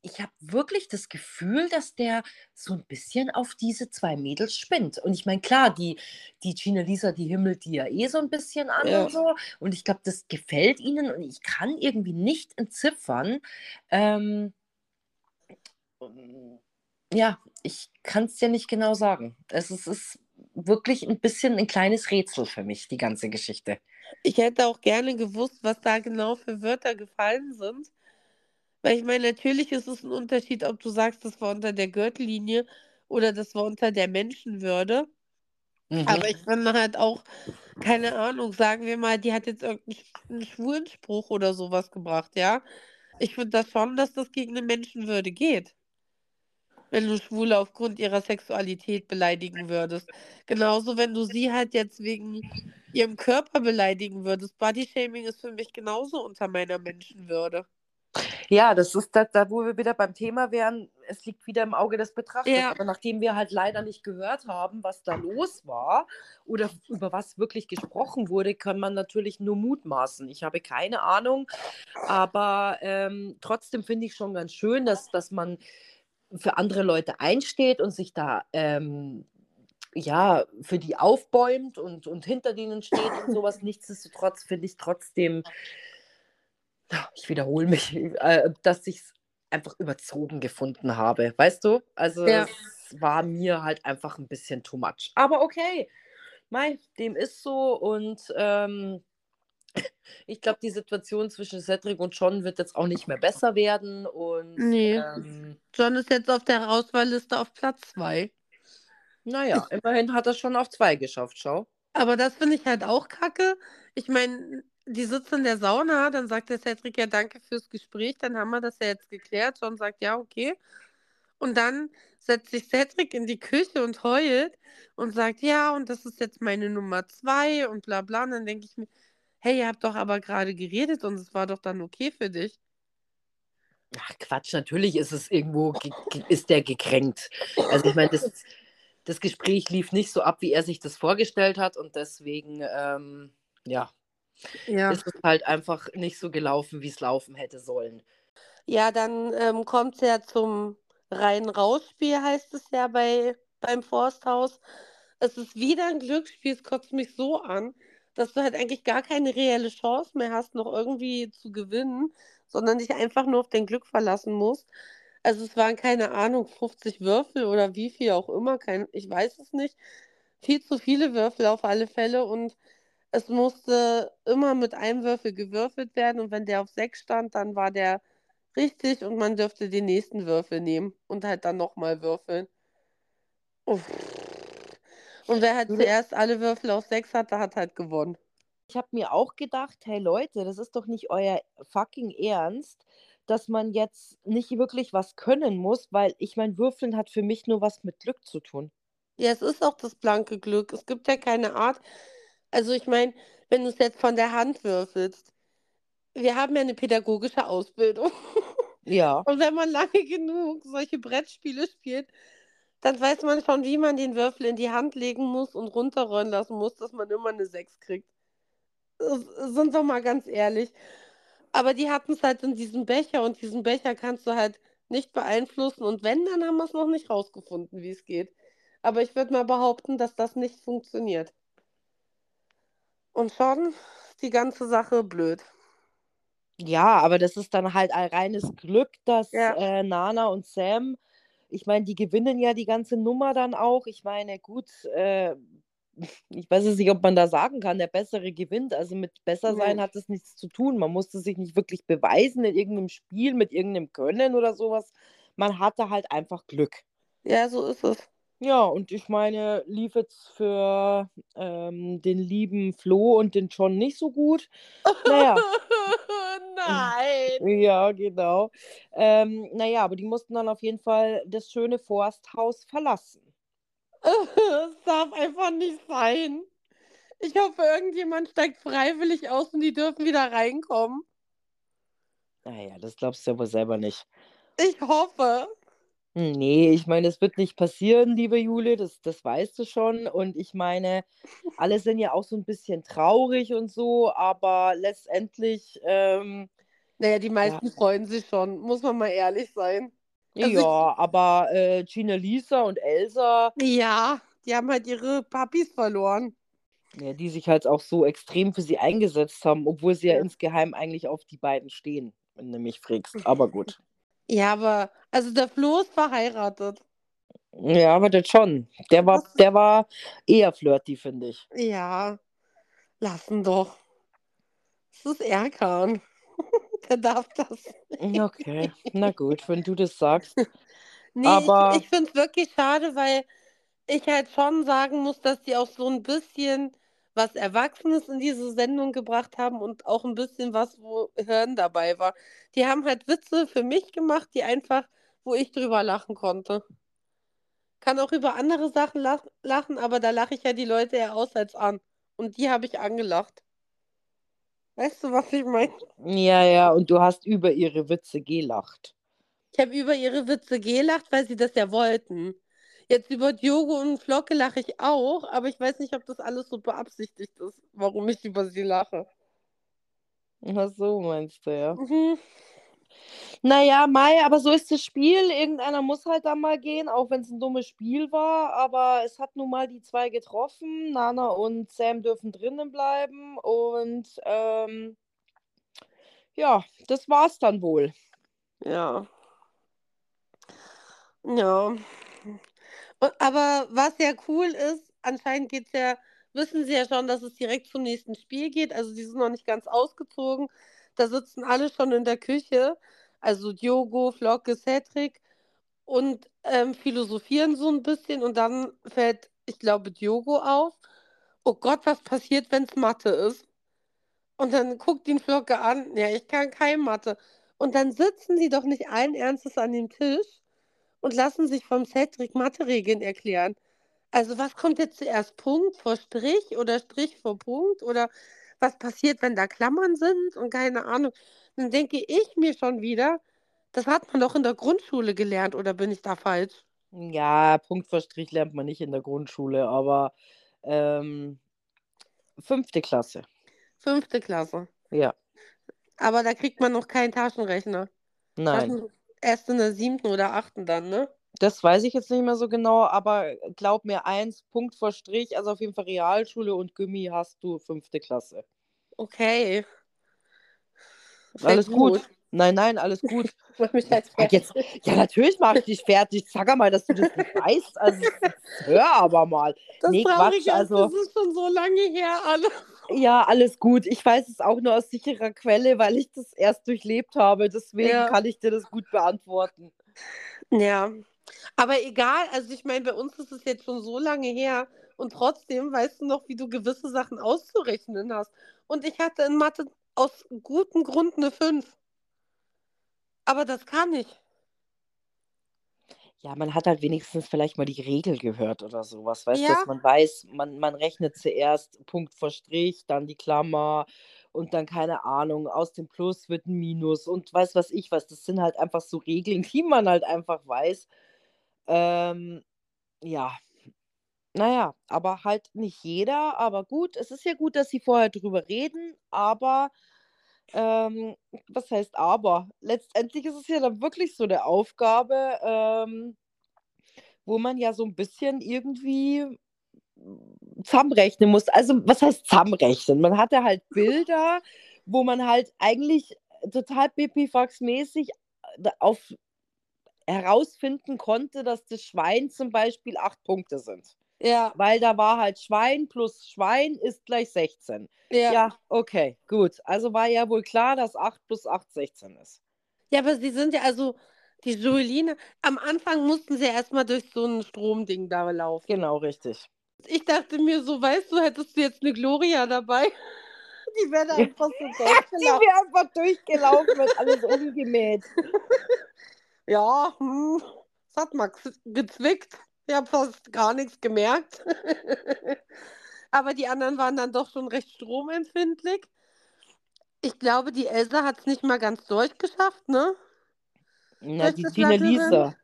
ich habe wirklich das Gefühl, dass der so ein bisschen auf diese zwei Mädels spinnt. Und ich meine, klar, die, die Gina Lisa, die himmelt die ja eh so ein bisschen an Ja. und so. Und ich glaube, das gefällt ihnen und ich kann irgendwie nicht entziffern, ähm, ja, ich kann es dir nicht genau sagen. Es ist, ist wirklich ein bisschen ein kleines Rätsel für mich, die ganze Geschichte. Ich hätte auch gerne gewusst, was da genau für Wörter gefallen sind. Weil ich meine, natürlich ist es ein Unterschied, ob du sagst, das war unter der Gürtellinie oder das war unter der Menschenwürde. Mhm. Aber ich finde halt auch, keine Ahnung, sagen wir mal, die hat jetzt irgendeinen sch- einen schwulen Spruch oder sowas gebracht, ja. Ich finde das schon, dass das gegen eine Menschenwürde geht. Wenn du Schwule aufgrund ihrer Sexualität beleidigen würdest. Genauso, wenn du sie halt jetzt wegen ihrem Körper beleidigen würdest. Bodyshaming ist für mich genauso unter meiner Menschenwürde. Ja, das ist da, da, wo wir wieder beim Thema wären, es liegt wieder im Auge des Betrachters. Ja. Aber nachdem wir halt leider nicht gehört haben, was da los war oder über was wirklich gesprochen wurde, kann man natürlich nur mutmaßen. Ich habe keine Ahnung, aber ähm, trotzdem finde ich schon ganz schön, dass, dass man für andere Leute einsteht und sich da ähm, ja, für die aufbäumt und, und hinter denen steht und sowas. Nichtsdestotrotz finde ich trotzdem, ich wiederhole mich, äh, dass ich es einfach überzogen gefunden habe. Weißt du? Also Ja. es war mir halt einfach ein bisschen too much. Aber okay, mei, dem ist so und ähm, ich glaube, die Situation zwischen Cedric und John wird jetzt auch nicht mehr besser werden und Nee. ähm, John ist jetzt auf der Auswahlliste auf Platz 2. Naja, immerhin hat er schon auf zwei geschafft, schau. Aber das finde ich halt auch kacke. Ich meine, die sitzen in der Sauna, dann sagt der Cedric ja danke fürs Gespräch, dann haben wir das ja jetzt geklärt. John sagt ja, okay. Und dann setzt sich Cedric in die Küche und heult und sagt, ja, und das ist jetzt meine Nummer zwei und bla bla. Und dann denke ich mir, hey, ihr habt doch aber gerade geredet und es war doch dann okay für dich. Ach Quatsch, natürlich ist es irgendwo, ist der gekränkt. Also ich meine, das, das Gespräch lief nicht so ab, wie er sich das vorgestellt hat und deswegen, ähm, ja, Ja. ist es halt einfach nicht so gelaufen, wie es laufen hätte sollen. Ja, dann ähm, kommt es ja zum Rein-Raus-Spiel, heißt es ja bei, beim Forsthaus. Es ist wieder ein Glücksspiel, es kotzt mich so an, dass du halt eigentlich gar keine reelle Chance mehr hast, noch irgendwie zu gewinnen, sondern dich einfach nur auf dein Glück verlassen musst. Also es waren keine Ahnung, 50 Würfel oder wie viel auch immer, kein, ich weiß es nicht. Viel zu viele Würfel auf alle Fälle und es musste immer mit einem Würfel gewürfelt werden und wenn der auf 6 stand, dann war der richtig und man dürfte den nächsten Würfel nehmen und halt dann nochmal würfeln. Uff. Und wer halt zuerst alle Würfel auf 6 hatte, hat halt gewonnen. Ich habe mir auch gedacht, hey Leute, das ist doch nicht euer fucking Ernst, dass man jetzt nicht wirklich was können muss, weil ich mein, Würfeln hat für mich nur was mit Glück zu tun. Ja, es ist auch das blanke Glück. Es gibt ja keine Art. Also ich meine, wenn du es jetzt von der Hand würfelst, wir haben ja eine pädagogische Ausbildung. Ja. Und wenn man lange genug solche Brettspiele spielt, dann weiß man schon, wie man den Würfel in die Hand legen muss und runterrollen lassen muss, dass man immer eine 6 kriegt. Sind wir mal ganz ehrlich. Aber die hatten es halt in diesem Becher und diesen Becher kannst du halt nicht beeinflussen. Und wenn, dann haben wir es noch nicht rausgefunden, wie es geht. Aber ich würde mal behaupten, dass das nicht funktioniert. Und schon ist die ganze Sache blöd. Ja, aber das ist dann halt ein reines Glück, dass Ja. äh, Nana und Sam, ich meine, die gewinnen ja die ganze Nummer dann auch. Ich meine, gut, äh, ich weiß jetzt nicht, ob man da sagen kann, der Bessere gewinnt. Also mit besser sein Nee. hat das nichts zu tun. Man musste sich nicht wirklich beweisen in irgendeinem Spiel mit irgendeinem Können oder sowas. Man hatte halt einfach Glück. Ja, so ist es. Ja, und ich meine, lief jetzt für ähm, den lieben Flo und den John nicht so gut. Naja. Nein. Ja, genau. Ähm, naja, aber die mussten dann auf jeden Fall das schöne Forsthaus verlassen. Es darf einfach nicht sein. Ich hoffe, irgendjemand steigt freiwillig aus und die dürfen wieder reinkommen. Naja, das glaubst du ja wohl selber nicht. Ich hoffe. Hm, Nee, ich meine, das wird nicht passieren, liebe Jule, das, das weißt du schon. Und ich meine, alle sind ja auch so ein bisschen traurig und so, aber letztendlich, ähm, Naja, die meisten freuen sich schon, muss man mal ehrlich sein. Also ich- ja, aber äh, Gina Lisa und Elsa, Ja, die haben halt ihre Papis verloren. ja, die sich halt auch so extrem für sie eingesetzt haben, obwohl sie ja, Ja. insgeheim eigentlich auf die beiden stehen, wenn du mich fragst. Aber gut. Ja, aber, also der Flo ist verheiratet. Ja, aber das schon. Der war, der war eher flirty, finde ich. Ja, lassen doch. Das ist Erkan. Der darf das. Okay, na gut, wenn du das sagst. Nee, Aber- ich, ich finde es wirklich schade, weil ich halt schon sagen muss, dass die auch so ein bisschen was Erwachsenes in diese Sendung gebracht haben und auch ein bisschen was, wo Hirn dabei war. Die haben halt Witze für mich gemacht, die einfach, wo ich drüber lachen konnte. Kann auch über andere Sachen lach lachen, aber da lache ich ja die Leute eher aus als an. Und die habe ich angelacht. Weißt du, was ich meine? Ja, ja, und du hast über ihre Witze gelacht. Ich habe über ihre Witze gelacht, weil sie das ja wollten. Jetzt über Diogo und Flocke lache ich auch, aber ich weiß nicht, ob das alles so beabsichtigt ist, warum ich über sie lache. Ach so, meinst du, ja. Mhm. Naja, Mai, aber so ist das Spiel. Irgendeiner muss halt da mal gehen, auch wenn es ein dummes Spiel war. Aber es hat nun mal die zwei getroffen. Nana und Sam dürfen drinnen bleiben. Und ähm, ja, das war's dann wohl. Ja. Ja. Aber was ja cool ist, anscheinend geht's ja, wissen sie ja schon, dass es direkt zum nächsten Spiel geht. Also die sind noch nicht ganz ausgezogen. Da sitzen alle schon in der Küche. Also Diogo, Flocke, Cedric. und ähm, philosophieren so ein bisschen und dann fällt, ich glaube, Diogo auf. Oh Gott, was passiert, wenn es Mathe ist? Und dann guckt ihn Flocke an. Ja, ich kann kein Mathe. Und dann sitzen sie doch nicht allen Ernstes an dem Tisch und lassen sich vom Cedric Mathe-Regeln erklären. Also was kommt jetzt zuerst? Punkt vor Strich oder Strich vor Punkt? Oder was passiert, wenn da Klammern sind und keine Ahnung? Dann denke ich mir schon wieder, das hat man doch in der Grundschule gelernt, oder bin ich da falsch? Ja, Punkt vor Strich lernt man nicht in der Grundschule, aber ähm, fünfte Klasse. Fünfte Klasse. Ja, Aber da kriegt man noch keinen Taschenrechner. nein. Taschen erst in der siebten oder achten dann, ne? Das weiß ich jetzt nicht mehr so genau, aber glaub mir eins, Punkt vor Strich, also auf jeden Fall Realschule und Gummi hast du fünfte Klasse. Okay. Sehr Alles gut. Nein, nein, alles gut. Mach mich Sag jetzt, ja, natürlich mache ich dich fertig. Sag mal, dass du das nicht weißt. Also, hör aber mal. Das nee, Quatsch, also. das ist schon so lange her, alle. Ja, alles gut. Ich weiß es auch nur aus sicherer Quelle, weil ich das erst durchlebt habe. Deswegen Ja. kann ich dir das gut beantworten. Ja. Aber egal, also ich meine, bei uns ist es jetzt schon so lange her und trotzdem weißt du noch, wie du gewisse Sachen auszurechnen hast. Und ich hatte in Mathe aus gutem Grund eine 5. Aber das kann ich. Ja, man hat halt wenigstens vielleicht mal die Regel gehört oder sowas. Weißt du, Ja. dass man weiß, man, man rechnet zuerst Punkt vor Strich, dann die Klammer und dann keine Ahnung, aus dem Plus wird ein Minus und weiß was ich was. Das sind halt einfach so Regeln, die man halt einfach weiß. Ähm, ja, naja, aber halt nicht jeder. Aber gut, es ist ja gut, dass sie vorher drüber reden, aber ähm, was heißt aber? Letztendlich ist es ja dann wirklich so eine Aufgabe, ähm, wo man ja so ein bisschen irgendwie zusammenrechnen muss. Also, was heißt zusammenrechnen? Man hatte halt Bilder, wo man halt eigentlich total pipifax-mäßig äh, auf herausfinden konnte, dass das Schwein zum Beispiel acht Punkte sind. Ja, Weil da war halt Schwein plus Schwein ist gleich 16. ja. Ja, okay, gut. Also war ja wohl klar, dass 8 plus 8 16 ist. Ja, aber sie sind ja, also die Joeline, am Anfang mussten sie erstmal durch so ein Stromding da laufen. Genau, richtig. Ich dachte mir so, weißt du, hättest du jetzt eine Gloria dabei? Die wäre Ja. einfach so Die durchgelaufen. wäre einfach durchgelaufen, wird alles umgemäht. Ja, hm, es hat mal gez- gezwickt. Ich habe fast gar nichts gemerkt. Aber die anderen waren dann doch schon recht stromempfindlich. Ich glaube, die Elsa hat es nicht mal ganz durchgeschafft, ne? Na, die Tina. Lisa.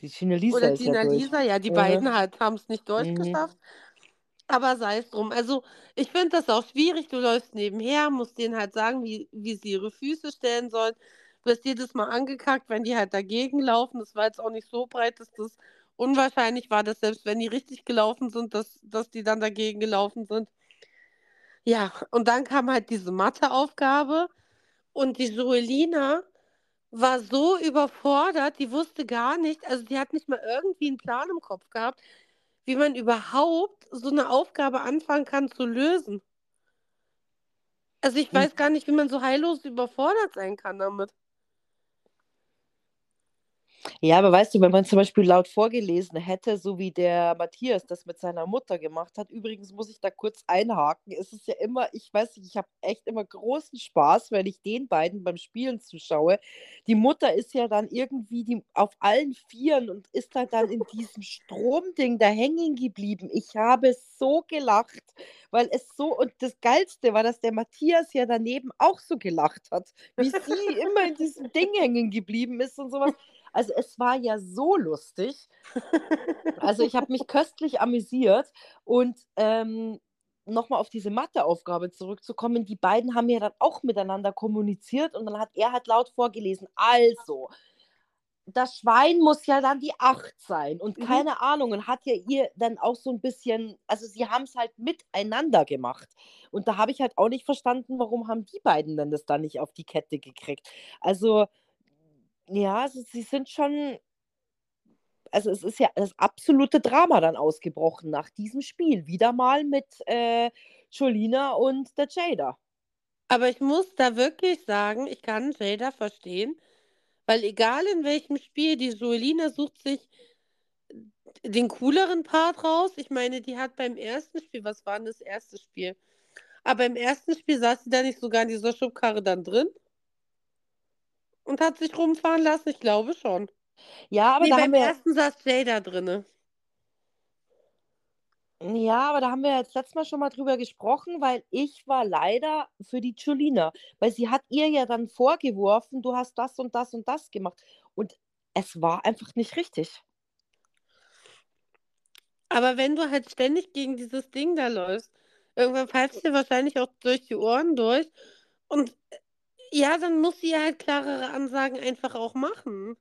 Die Tina Lisa Oder ist Tina ja durch. Lisa, ja, die Mhm. beiden halt haben es nicht Mhm. durchgeschafft. Aber sei es drum. Also, ich finde das auch schwierig. Du läufst nebenher, musst denen halt sagen, wie, wie sie ihre Füße stellen sollen. Du wirst jedes Mal angekackt, wenn die halt dagegen laufen. Das war jetzt auch nicht so breit, dass das unwahrscheinlich war, dass selbst wenn die richtig gelaufen sind, dass, dass die dann dagegen gelaufen sind. Ja, und dann kam halt diese Matheaufgabe und die Joelina war so überfordert, die wusste gar nicht, also die hat nicht mal irgendwie einen Plan im Kopf gehabt, wie man überhaupt so eine Aufgabe anfangen kann zu lösen. Also ich Hm. weiß gar nicht, wie man so heillos überfordert sein kann damit. Ja, aber weißt du, wenn man zum Beispiel laut vorgelesen hätte, so wie der Matthias das mit seiner Mutter gemacht hat, übrigens muss ich da kurz einhaken, es ist ja immer, ich weiß nicht, ich habe echt immer großen Spaß, wenn ich den beiden beim Spielen zuschaue. Die Mutter ist ja dann irgendwie die, auf allen Vieren und ist halt dann in diesem Stromding da hängen geblieben. Ich habe so gelacht, weil es so, und das Geilste war, dass der Matthias ja daneben auch so gelacht hat, wie sie immer in diesem Ding hängen geblieben ist und sowas. Also es war ja so lustig. Also ich habe mich köstlich amüsiert und ähm, nochmal auf diese Matheaufgabe zurückzukommen, die beiden haben ja dann auch miteinander kommuniziert und dann hat er halt laut vorgelesen, also, das Schwein muss ja dann die Acht sein und Mhm. keine Ahnung und hat ja ihr dann auch so ein bisschen, also sie haben es halt miteinander gemacht und da habe ich halt auch nicht verstanden, warum haben die beiden denn das dann nicht auf die Kette gekriegt. Also ja, also sie sind schon, also es ist ja das absolute Drama dann ausgebrochen nach diesem Spiel. Wieder mal mit äh, Jolina und der Jada. Aber ich muss da wirklich sagen, ich kann Jada verstehen, Weil egal in welchem Spiel, die Joelina sucht sich den cooleren Part raus. Ich meine, die hat beim ersten Spiel, was war denn das erste Spiel? Aber im ersten Spiel saß sie da nicht sogar in dieser Schubkarre dann drin und hat sich rumfahren lassen. Ich glaube schon. Ja, aber Nee, da beim haben wir ersten saß Jada drinne. Ja, aber da haben wir jetzt letztes Mal schon mal drüber gesprochen, weil ich war leider für die Julina, weil sie hat ihr ja dann vorgeworfen, du hast das und das und das gemacht. Und es war einfach nicht richtig. Aber wenn du halt ständig gegen dieses Ding da läufst, irgendwann pfeift es dir wahrscheinlich auch durch die Ohren durch. Und ja, dann muss sie halt klarere Ansagen einfach auch machen.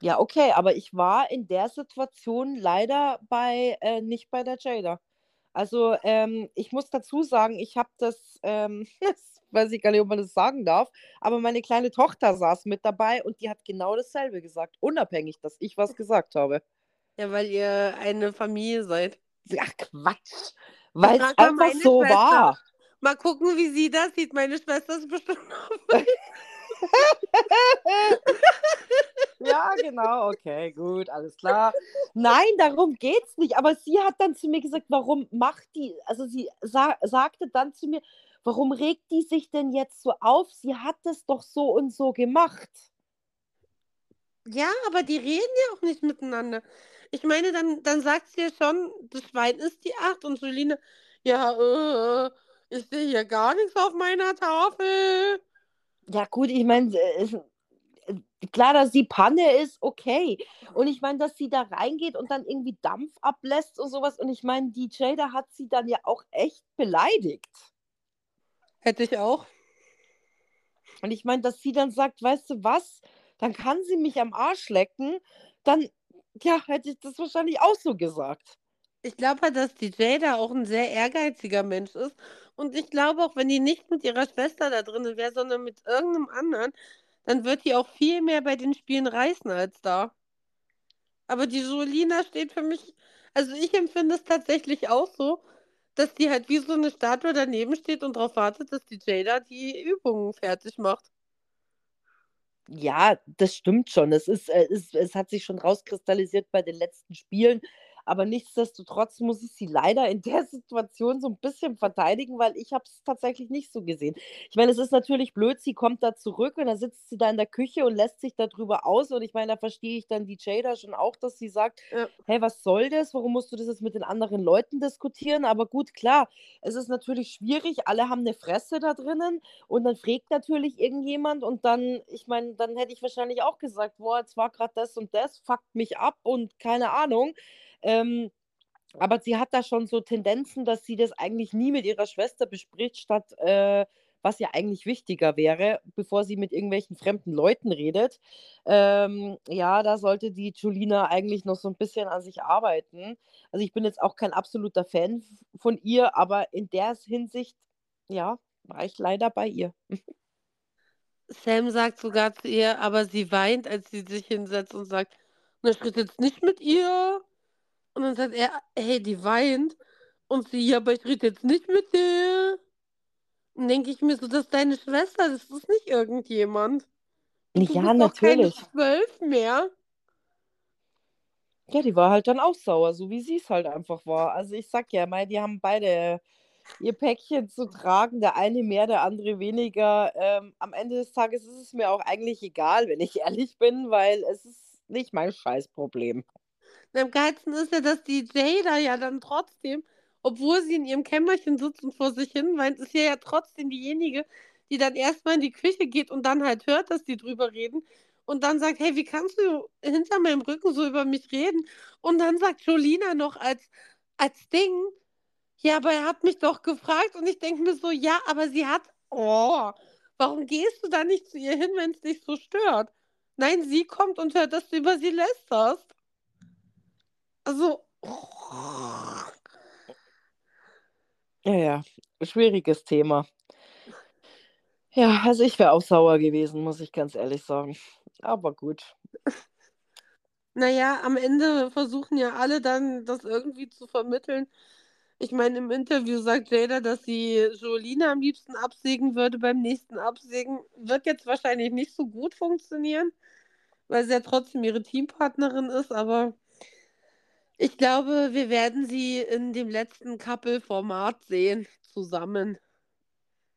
Ja, okay, aber ich war in der Situation leider bei, äh, nicht bei der Jada. Also ähm, ich muss dazu sagen, ich habe das, ähm, das weiß ich gar nicht, ob man das sagen darf, aber meine kleine Tochter saß mit dabei und die hat genau dasselbe gesagt, unabhängig, dass ich was gesagt habe. Ja, weil ihr eine Familie seid. Ach Quatsch, weil es einfach so Schwester. war. Mal gucken, wie sie das sieht. Meine Schwester ist bestimmt. Ja, genau, okay, gut, alles klar. Nein, darum geht's nicht. Aber sie hat dann zu mir gesagt, warum macht die, also sie sa sagte dann zu mir, warum regt die sich denn jetzt so auf? Sie hat es doch so und so gemacht. Ja, aber die reden ja auch nicht miteinander. Ich meine, dann, dann sagt sie ja schon, das Schwein ist die Acht und Julina, ja, äh, ich sehe hier gar nichts auf meiner Tafel. Ja, gut, ich meine, äh, klar, dass sie Panne ist, okay. Und ich meine, dass sie da reingeht und dann irgendwie Dampf ablässt und sowas. Und ich meine, die Jada hat sie dann ja auch echt beleidigt. Hätte ich auch. Und ich meine, dass sie dann sagt, weißt du was, dann kann sie mich am Arsch lecken, dann, ja, hätte ich das wahrscheinlich auch so gesagt. Ich glaube halt, dass die Jada auch ein sehr ehrgeiziger Mensch ist. Und ich glaube auch, wenn die nicht mit ihrer Schwester da drin wäre, sondern mit irgendeinem anderen, dann wird die auch viel mehr bei den Spielen reißen als da. Aber die Jolina steht für mich, also ich empfinde es tatsächlich auch so, dass die halt wie so eine Statue daneben steht und darauf wartet, dass die Jada die Übungen fertig macht. Ja, das stimmt schon. Es, ist, äh, es, es hat sich schon rauskristallisiert bei den letzten Spielen. Aber nichtsdestotrotz muss ich sie leider in der Situation so ein bisschen verteidigen, weil ich habe es tatsächlich nicht so gesehen. Ich meine, es ist natürlich blöd, sie kommt da zurück und dann sitzt sie da in der Küche und lässt sich darüber aus. Und ich meine, da verstehe ich dann die Jada schon auch, dass sie sagt, Ja. hey, was soll das? Warum musst du das jetzt mit den anderen Leuten diskutieren? Aber gut, klar, es ist natürlich schwierig. Alle haben eine Fresse da drinnen und dann fragt natürlich irgendjemand und dann, ich meine, dann hätte ich wahrscheinlich auch gesagt, boah, jetzt war gerade das und das, fuckt mich ab und keine Ahnung. Ähm, aber sie hat da schon so Tendenzen, dass sie das eigentlich nie mit ihrer Schwester bespricht, statt äh, was ja eigentlich wichtiger wäre, bevor sie mit irgendwelchen fremden Leuten redet. Ähm, ja, da sollte die Julina eigentlich noch so ein bisschen an sich arbeiten. Also ich bin jetzt auch kein absoluter Fan von ihr, aber in der Hinsicht, ja, war ich leider bei ihr. Sam sagt sogar zu ihr, aber sie weint, als sie sich hinsetzt und sagt, ich rede jetzt nicht mit ihr. Und dann sagt er, hey, die weint. Und sie, ja, aber ich rede jetzt nicht mit der. Dann denke ich mir so, das ist deine Schwester, das ist nicht irgendjemand. Du Ja, bist doch keine natürlich. zwölf mehr. Ja, die war halt dann auch sauer, so wie sie es halt einfach war. Also ich sag ja mal, die haben beide ihr Päckchen zu tragen, der eine mehr, der andere weniger. Ähm, am Ende des Tages ist es mir auch eigentlich egal, wenn ich ehrlich bin, weil es ist nicht mein Scheißproblem. Und am geilsten ist ja, dass die Jada ja dann trotzdem, obwohl sie in ihrem Kämmerchen sitzt und vor sich hin weint, ist sie ja trotzdem diejenige, die dann erstmal in die Küche geht und dann halt hört, dass die drüber reden und dann sagt, hey, wie kannst du hinter meinem Rücken so über mich reden? Und dann sagt Jolina noch als, als Ding, ja, aber er hat mich doch gefragt und ich denke mir so, ja, aber sie hat, oh, warum gehst du da nicht zu ihr hin, wenn es dich so stört? Nein, sie kommt und hört, dass du über sie lästerst. Also, Ja, ja, schwieriges Thema. Ja, also ich wäre auch sauer gewesen, muss ich ganz ehrlich sagen. Aber gut. naja, am Ende versuchen ja alle dann, das irgendwie zu vermitteln. Ich meine, im Interview sagt Jada, dass sie Jolina am liebsten absägen würde beim nächsten Absägen. Wird jetzt wahrscheinlich nicht so gut funktionieren, weil sie ja trotzdem ihre Teampartnerin ist, aber ich glaube, wir werden sie in dem letzten Couple-Format sehen, zusammen.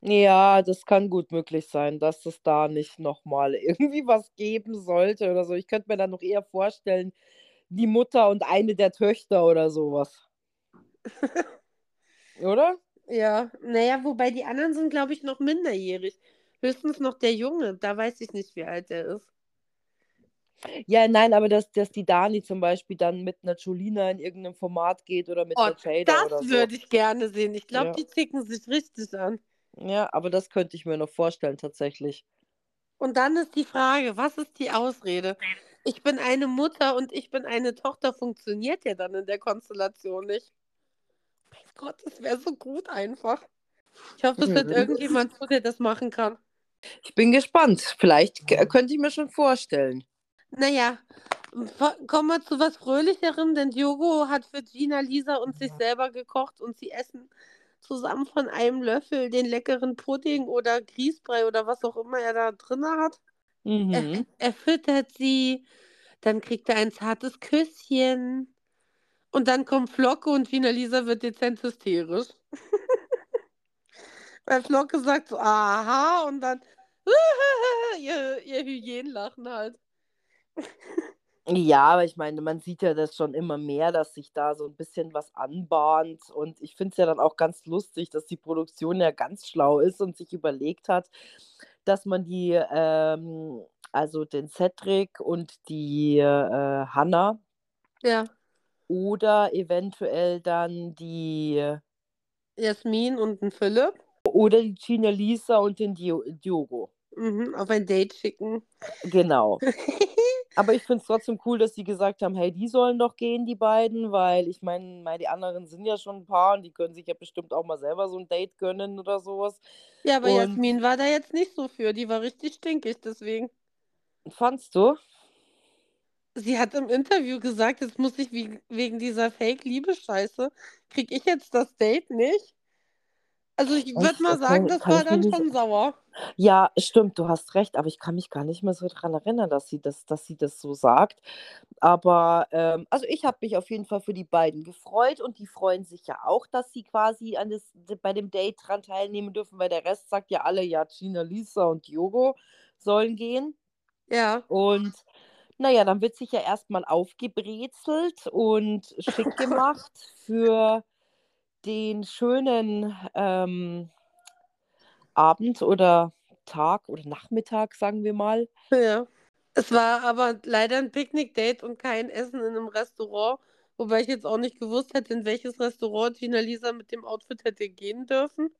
Ja, das kann gut möglich sein, dass es da nicht nochmal irgendwie was geben sollte oder so. Ich könnte mir dann noch eher vorstellen, die Mutter und eine der Töchter oder sowas. Oder? Ja, naja, wobei die anderen sind, glaube ich, noch minderjährig. Höchstens noch der Junge, da weiß ich nicht, wie alt er ist. Ja, nein, aber dass, dass die Dani zum Beispiel dann mit einer Julina in irgendeinem Format geht oder mit Oh, einer Jada oder das so. würde ich gerne sehen. Ich glaube, Ja. die zicken sich richtig an. Ja, aber das könnte ich mir noch vorstellen, tatsächlich. Und dann ist die Frage, was ist die Ausrede? Ich bin eine Mutter und ich bin eine Tochter, funktioniert ja dann in der Konstellation nicht. Mein Gott, das wäre so gut einfach. Ich hoffe, es wird irgendjemand so, der das machen kann. Ich bin gespannt. Vielleicht könnte ich mir schon vorstellen. Naja, kommen wir zu was Fröhlicherem, denn Diogo hat für Gina, Lisa und sich selber gekocht und sie essen zusammen von einem Löffel den leckeren Pudding oder Grießbrei oder was auch immer er da drin hat. Er, Mhm. er füttert sie, dann kriegt er ein zartes Küsschen und dann kommt Flocke und Gina Lisa wird dezent hysterisch. Weil Flocke sagt so, aha, und dann ihr, ihr Hyänenlachen halt. Ja, aber ich meine, man sieht ja das schon immer mehr, dass sich da so ein bisschen was anbahnt. Und ich finde es ja dann auch ganz lustig, dass die Produktion ja ganz schlau ist und sich überlegt hat, dass man die, ähm, also den Cedric und die äh, Hannah Ja, oder eventuell dann die Jasmin und ein Philipp oder die Gina Lisa und den Dio Diogo. Mhm, auf ein Date schicken. Genau. Aber ich finde es trotzdem cool, dass sie gesagt haben, hey, die sollen doch gehen, die beiden, weil ich meine, meine, die anderen sind ja schon ein paar und die können sich ja bestimmt auch mal selber so ein Date gönnen oder sowas. Ja, aber Und Jasmin war da jetzt nicht so für. Die war richtig stinkig, deswegen. fandst du? Sie hat im Interview gesagt, jetzt muss ich wie, wegen dieser Fake-Liebe-Scheiße, krieg ich jetzt das Date nicht? Also ich würde mal sagen, das war dann schon sauer. Ja, stimmt, du hast recht, aber ich kann mich gar nicht mehr so dran erinnern, dass sie das, dass sie das so sagt. Aber ähm, also ich habe mich auf jeden Fall für die beiden gefreut und die freuen sich ja auch, dass sie quasi an das, bei dem Date dran teilnehmen dürfen, weil der Rest sagt ja alle, ja, Gina, Lisa und Diogo sollen gehen. Ja. Und naja, dann wird sich ja erstmal aufgebrezelt und schick gemacht für den schönen ähm, Abend oder Tag oder Nachmittag, sagen wir mal. Ja. Es war aber leider ein Picknick-Date und kein Essen in einem Restaurant, wobei ich jetzt auch nicht gewusst hätte, in welches Restaurant Gina Lisa mit dem Outfit hätte gehen dürfen.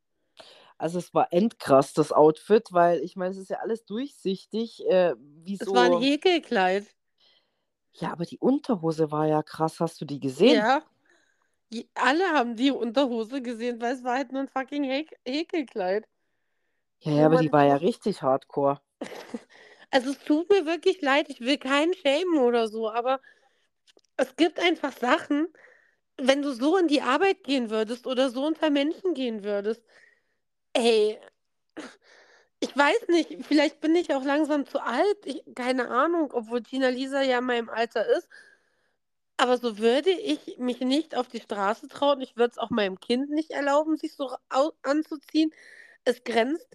Also es war endkrass, das Outfit, weil ich meine, es ist ja alles durchsichtig, äh, wie Es war ein. Häkelkleid. Ja, aber die Unterhose war ja krass. Hast du die gesehen? Ja. Alle haben die Unterhose gesehen, weil es war halt nur ein fucking Häk Häkelkleid. Ja, ja, aber die war ja richtig hardcore. Also es tut mir wirklich leid, ich will keinen schämen oder so, aber es gibt einfach Sachen, wenn du so in die Arbeit gehen würdest oder so unter Menschen gehen würdest, ey, ich weiß nicht, vielleicht bin ich auch langsam zu alt, ich, keine Ahnung, obwohl Tina Lisa ja in meinem Alter ist, aber so würde ich mich nicht auf die Straße trauen, ich würde es auch meinem Kind nicht erlauben, sich so anzuziehen. Es grenzt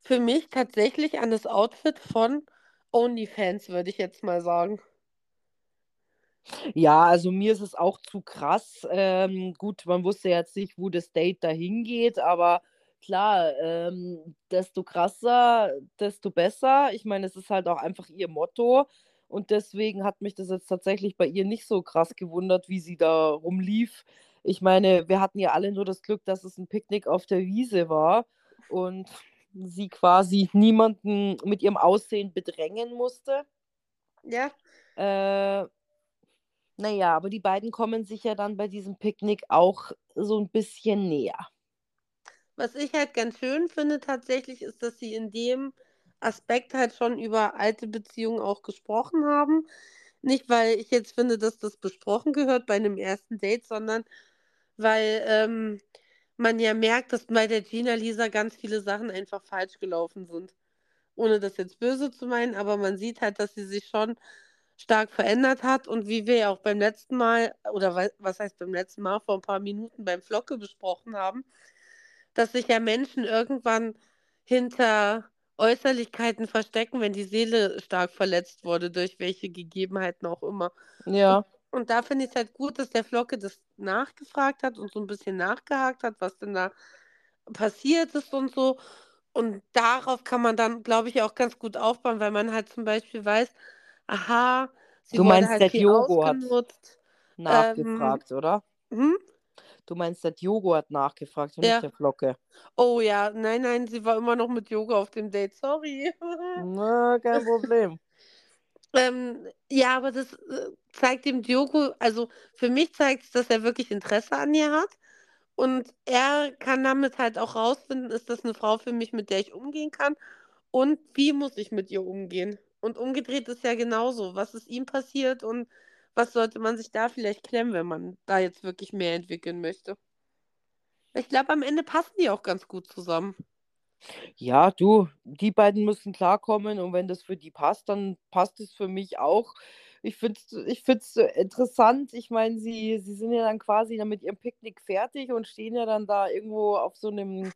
für mich tatsächlich an das Outfit von OnlyFans, würde ich jetzt mal sagen. Ja, also mir ist es auch zu krass. Ähm, gut, man wusste jetzt nicht, wo das Date dahin geht, aber klar, ähm, desto krasser, desto besser. Ich meine, es ist halt auch einfach ihr Motto. Und deswegen hat mich das jetzt tatsächlich bei ihr nicht so krass gewundert, wie sie da rumlief. Ich meine, wir hatten ja alle nur das Glück, dass es ein Picknick auf der Wiese war und sie quasi niemanden mit ihrem Aussehen bedrängen musste. Ja, Äh, naja, aber die beiden kommen sich ja dann bei diesem Picknick auch so ein bisschen näher. was ich halt ganz schön finde tatsächlich, ist, dass sie in dem Aspekt halt schon über alte Beziehungen auch gesprochen haben. Nicht, weil ich jetzt finde, dass das besprochen gehört bei einem ersten Date, sondern weil ähm, man ja merkt, dass bei der Gina Lisa ganz viele Sachen einfach falsch gelaufen sind. Ohne das jetzt böse zu meinen, aber man sieht halt, dass sie sich schon stark verändert hat und wie wir ja auch beim letzten Mal, oder wa- was heißt beim letzten Mal, vor ein paar Minuten beim Flocke besprochen haben, dass sich ja Menschen irgendwann hinter Äußerlichkeiten verstecken, wenn die Seele stark verletzt wurde, durch welche Gegebenheiten auch immer. Ja. Und da finde ich es halt gut, dass der Flocke das nachgefragt hat und so ein bisschen nachgehakt hat, was denn da passiert ist und so. Und darauf kann man dann, glaube ich, auch ganz gut aufbauen, weil man halt zum Beispiel weiß, aha, sie Du wurde meinst, halt der viel hat ausgenutzt. Nachgefragt, oder? Hm? Du meinst, der Diogo hat nachgefragt und Ja. nicht der Flocke. Oh ja, nein, nein, sie war immer noch mit Yoga auf dem Date, sorry. Na, kein Problem. Ähm, ja, aber das äh, zeigt dem Diogo, also für mich zeigt es, dass er wirklich Interesse an ihr hat. Und er kann damit halt auch rausfinden, ist das eine Frau für mich, mit der ich umgehen kann? Und wie muss ich mit ihr umgehen? Und umgedreht ist ja genauso. Was ist ihm passiert und was sollte man sich da vielleicht klemmen, wenn man da jetzt wirklich mehr entwickeln möchte? Ich glaube, am Ende passen die auch ganz gut zusammen. Ja, du, die beiden müssen klarkommen und wenn das für die passt, dann passt es für mich auch. Ich finde es ich find's interessant. Ich meine, sie, sie sind ja dann quasi dann mit ihrem Picknick fertig und stehen ja dann da irgendwo auf so einem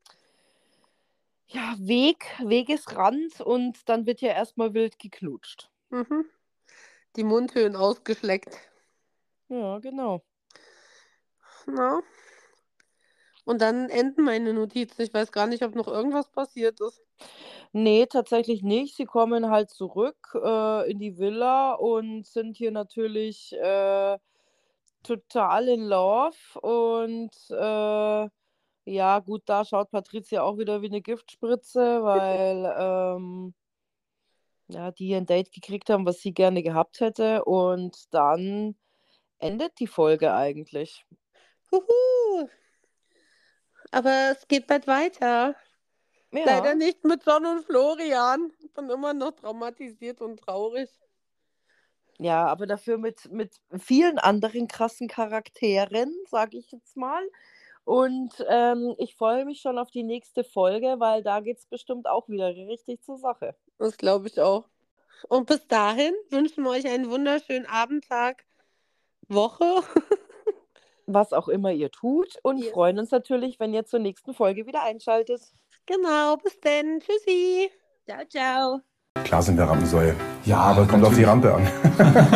ja, Weg, Wegesrand und dann wird ja erstmal wild geknutscht. Mhm. Die Mundhöhlen ausgeschleckt. Ja, genau. Na? Und dann enden meine Notizen. Ich weiß gar nicht, ob noch irgendwas passiert ist. Nee, tatsächlich nicht. Sie kommen halt zurück äh, in die Villa und sind hier natürlich äh, total in Love. Und äh, ja, gut, da schaut Patricia auch wieder wie eine Giftspritze, weil ähm, ja, die ein Date gekriegt haben, was sie gerne gehabt hätte. Und dann endet die Folge eigentlich. Huhu. Aber es geht bald weiter. Ja, Leider nicht mit John und Florian. Ich bin immer noch traumatisiert und traurig. ja, aber dafür mit, mit vielen anderen krassen Charakteren, sage ich jetzt mal. Und ähm, ich freue mich schon auf die nächste Folge, weil da geht es bestimmt auch wieder richtig zur Sache. Das glaube ich auch. Und bis dahin wünschen wir euch einen wunderschönen Abend, Tag, Woche. Was auch immer ihr tut und Yes. freuen uns natürlich, wenn ihr zur nächsten Folge wieder einschaltet. Genau, bis denn. Tschüssi. Ciao, ciao. Klar sind wir Rampensäue. Ja, aber kommt auf die Rampe an.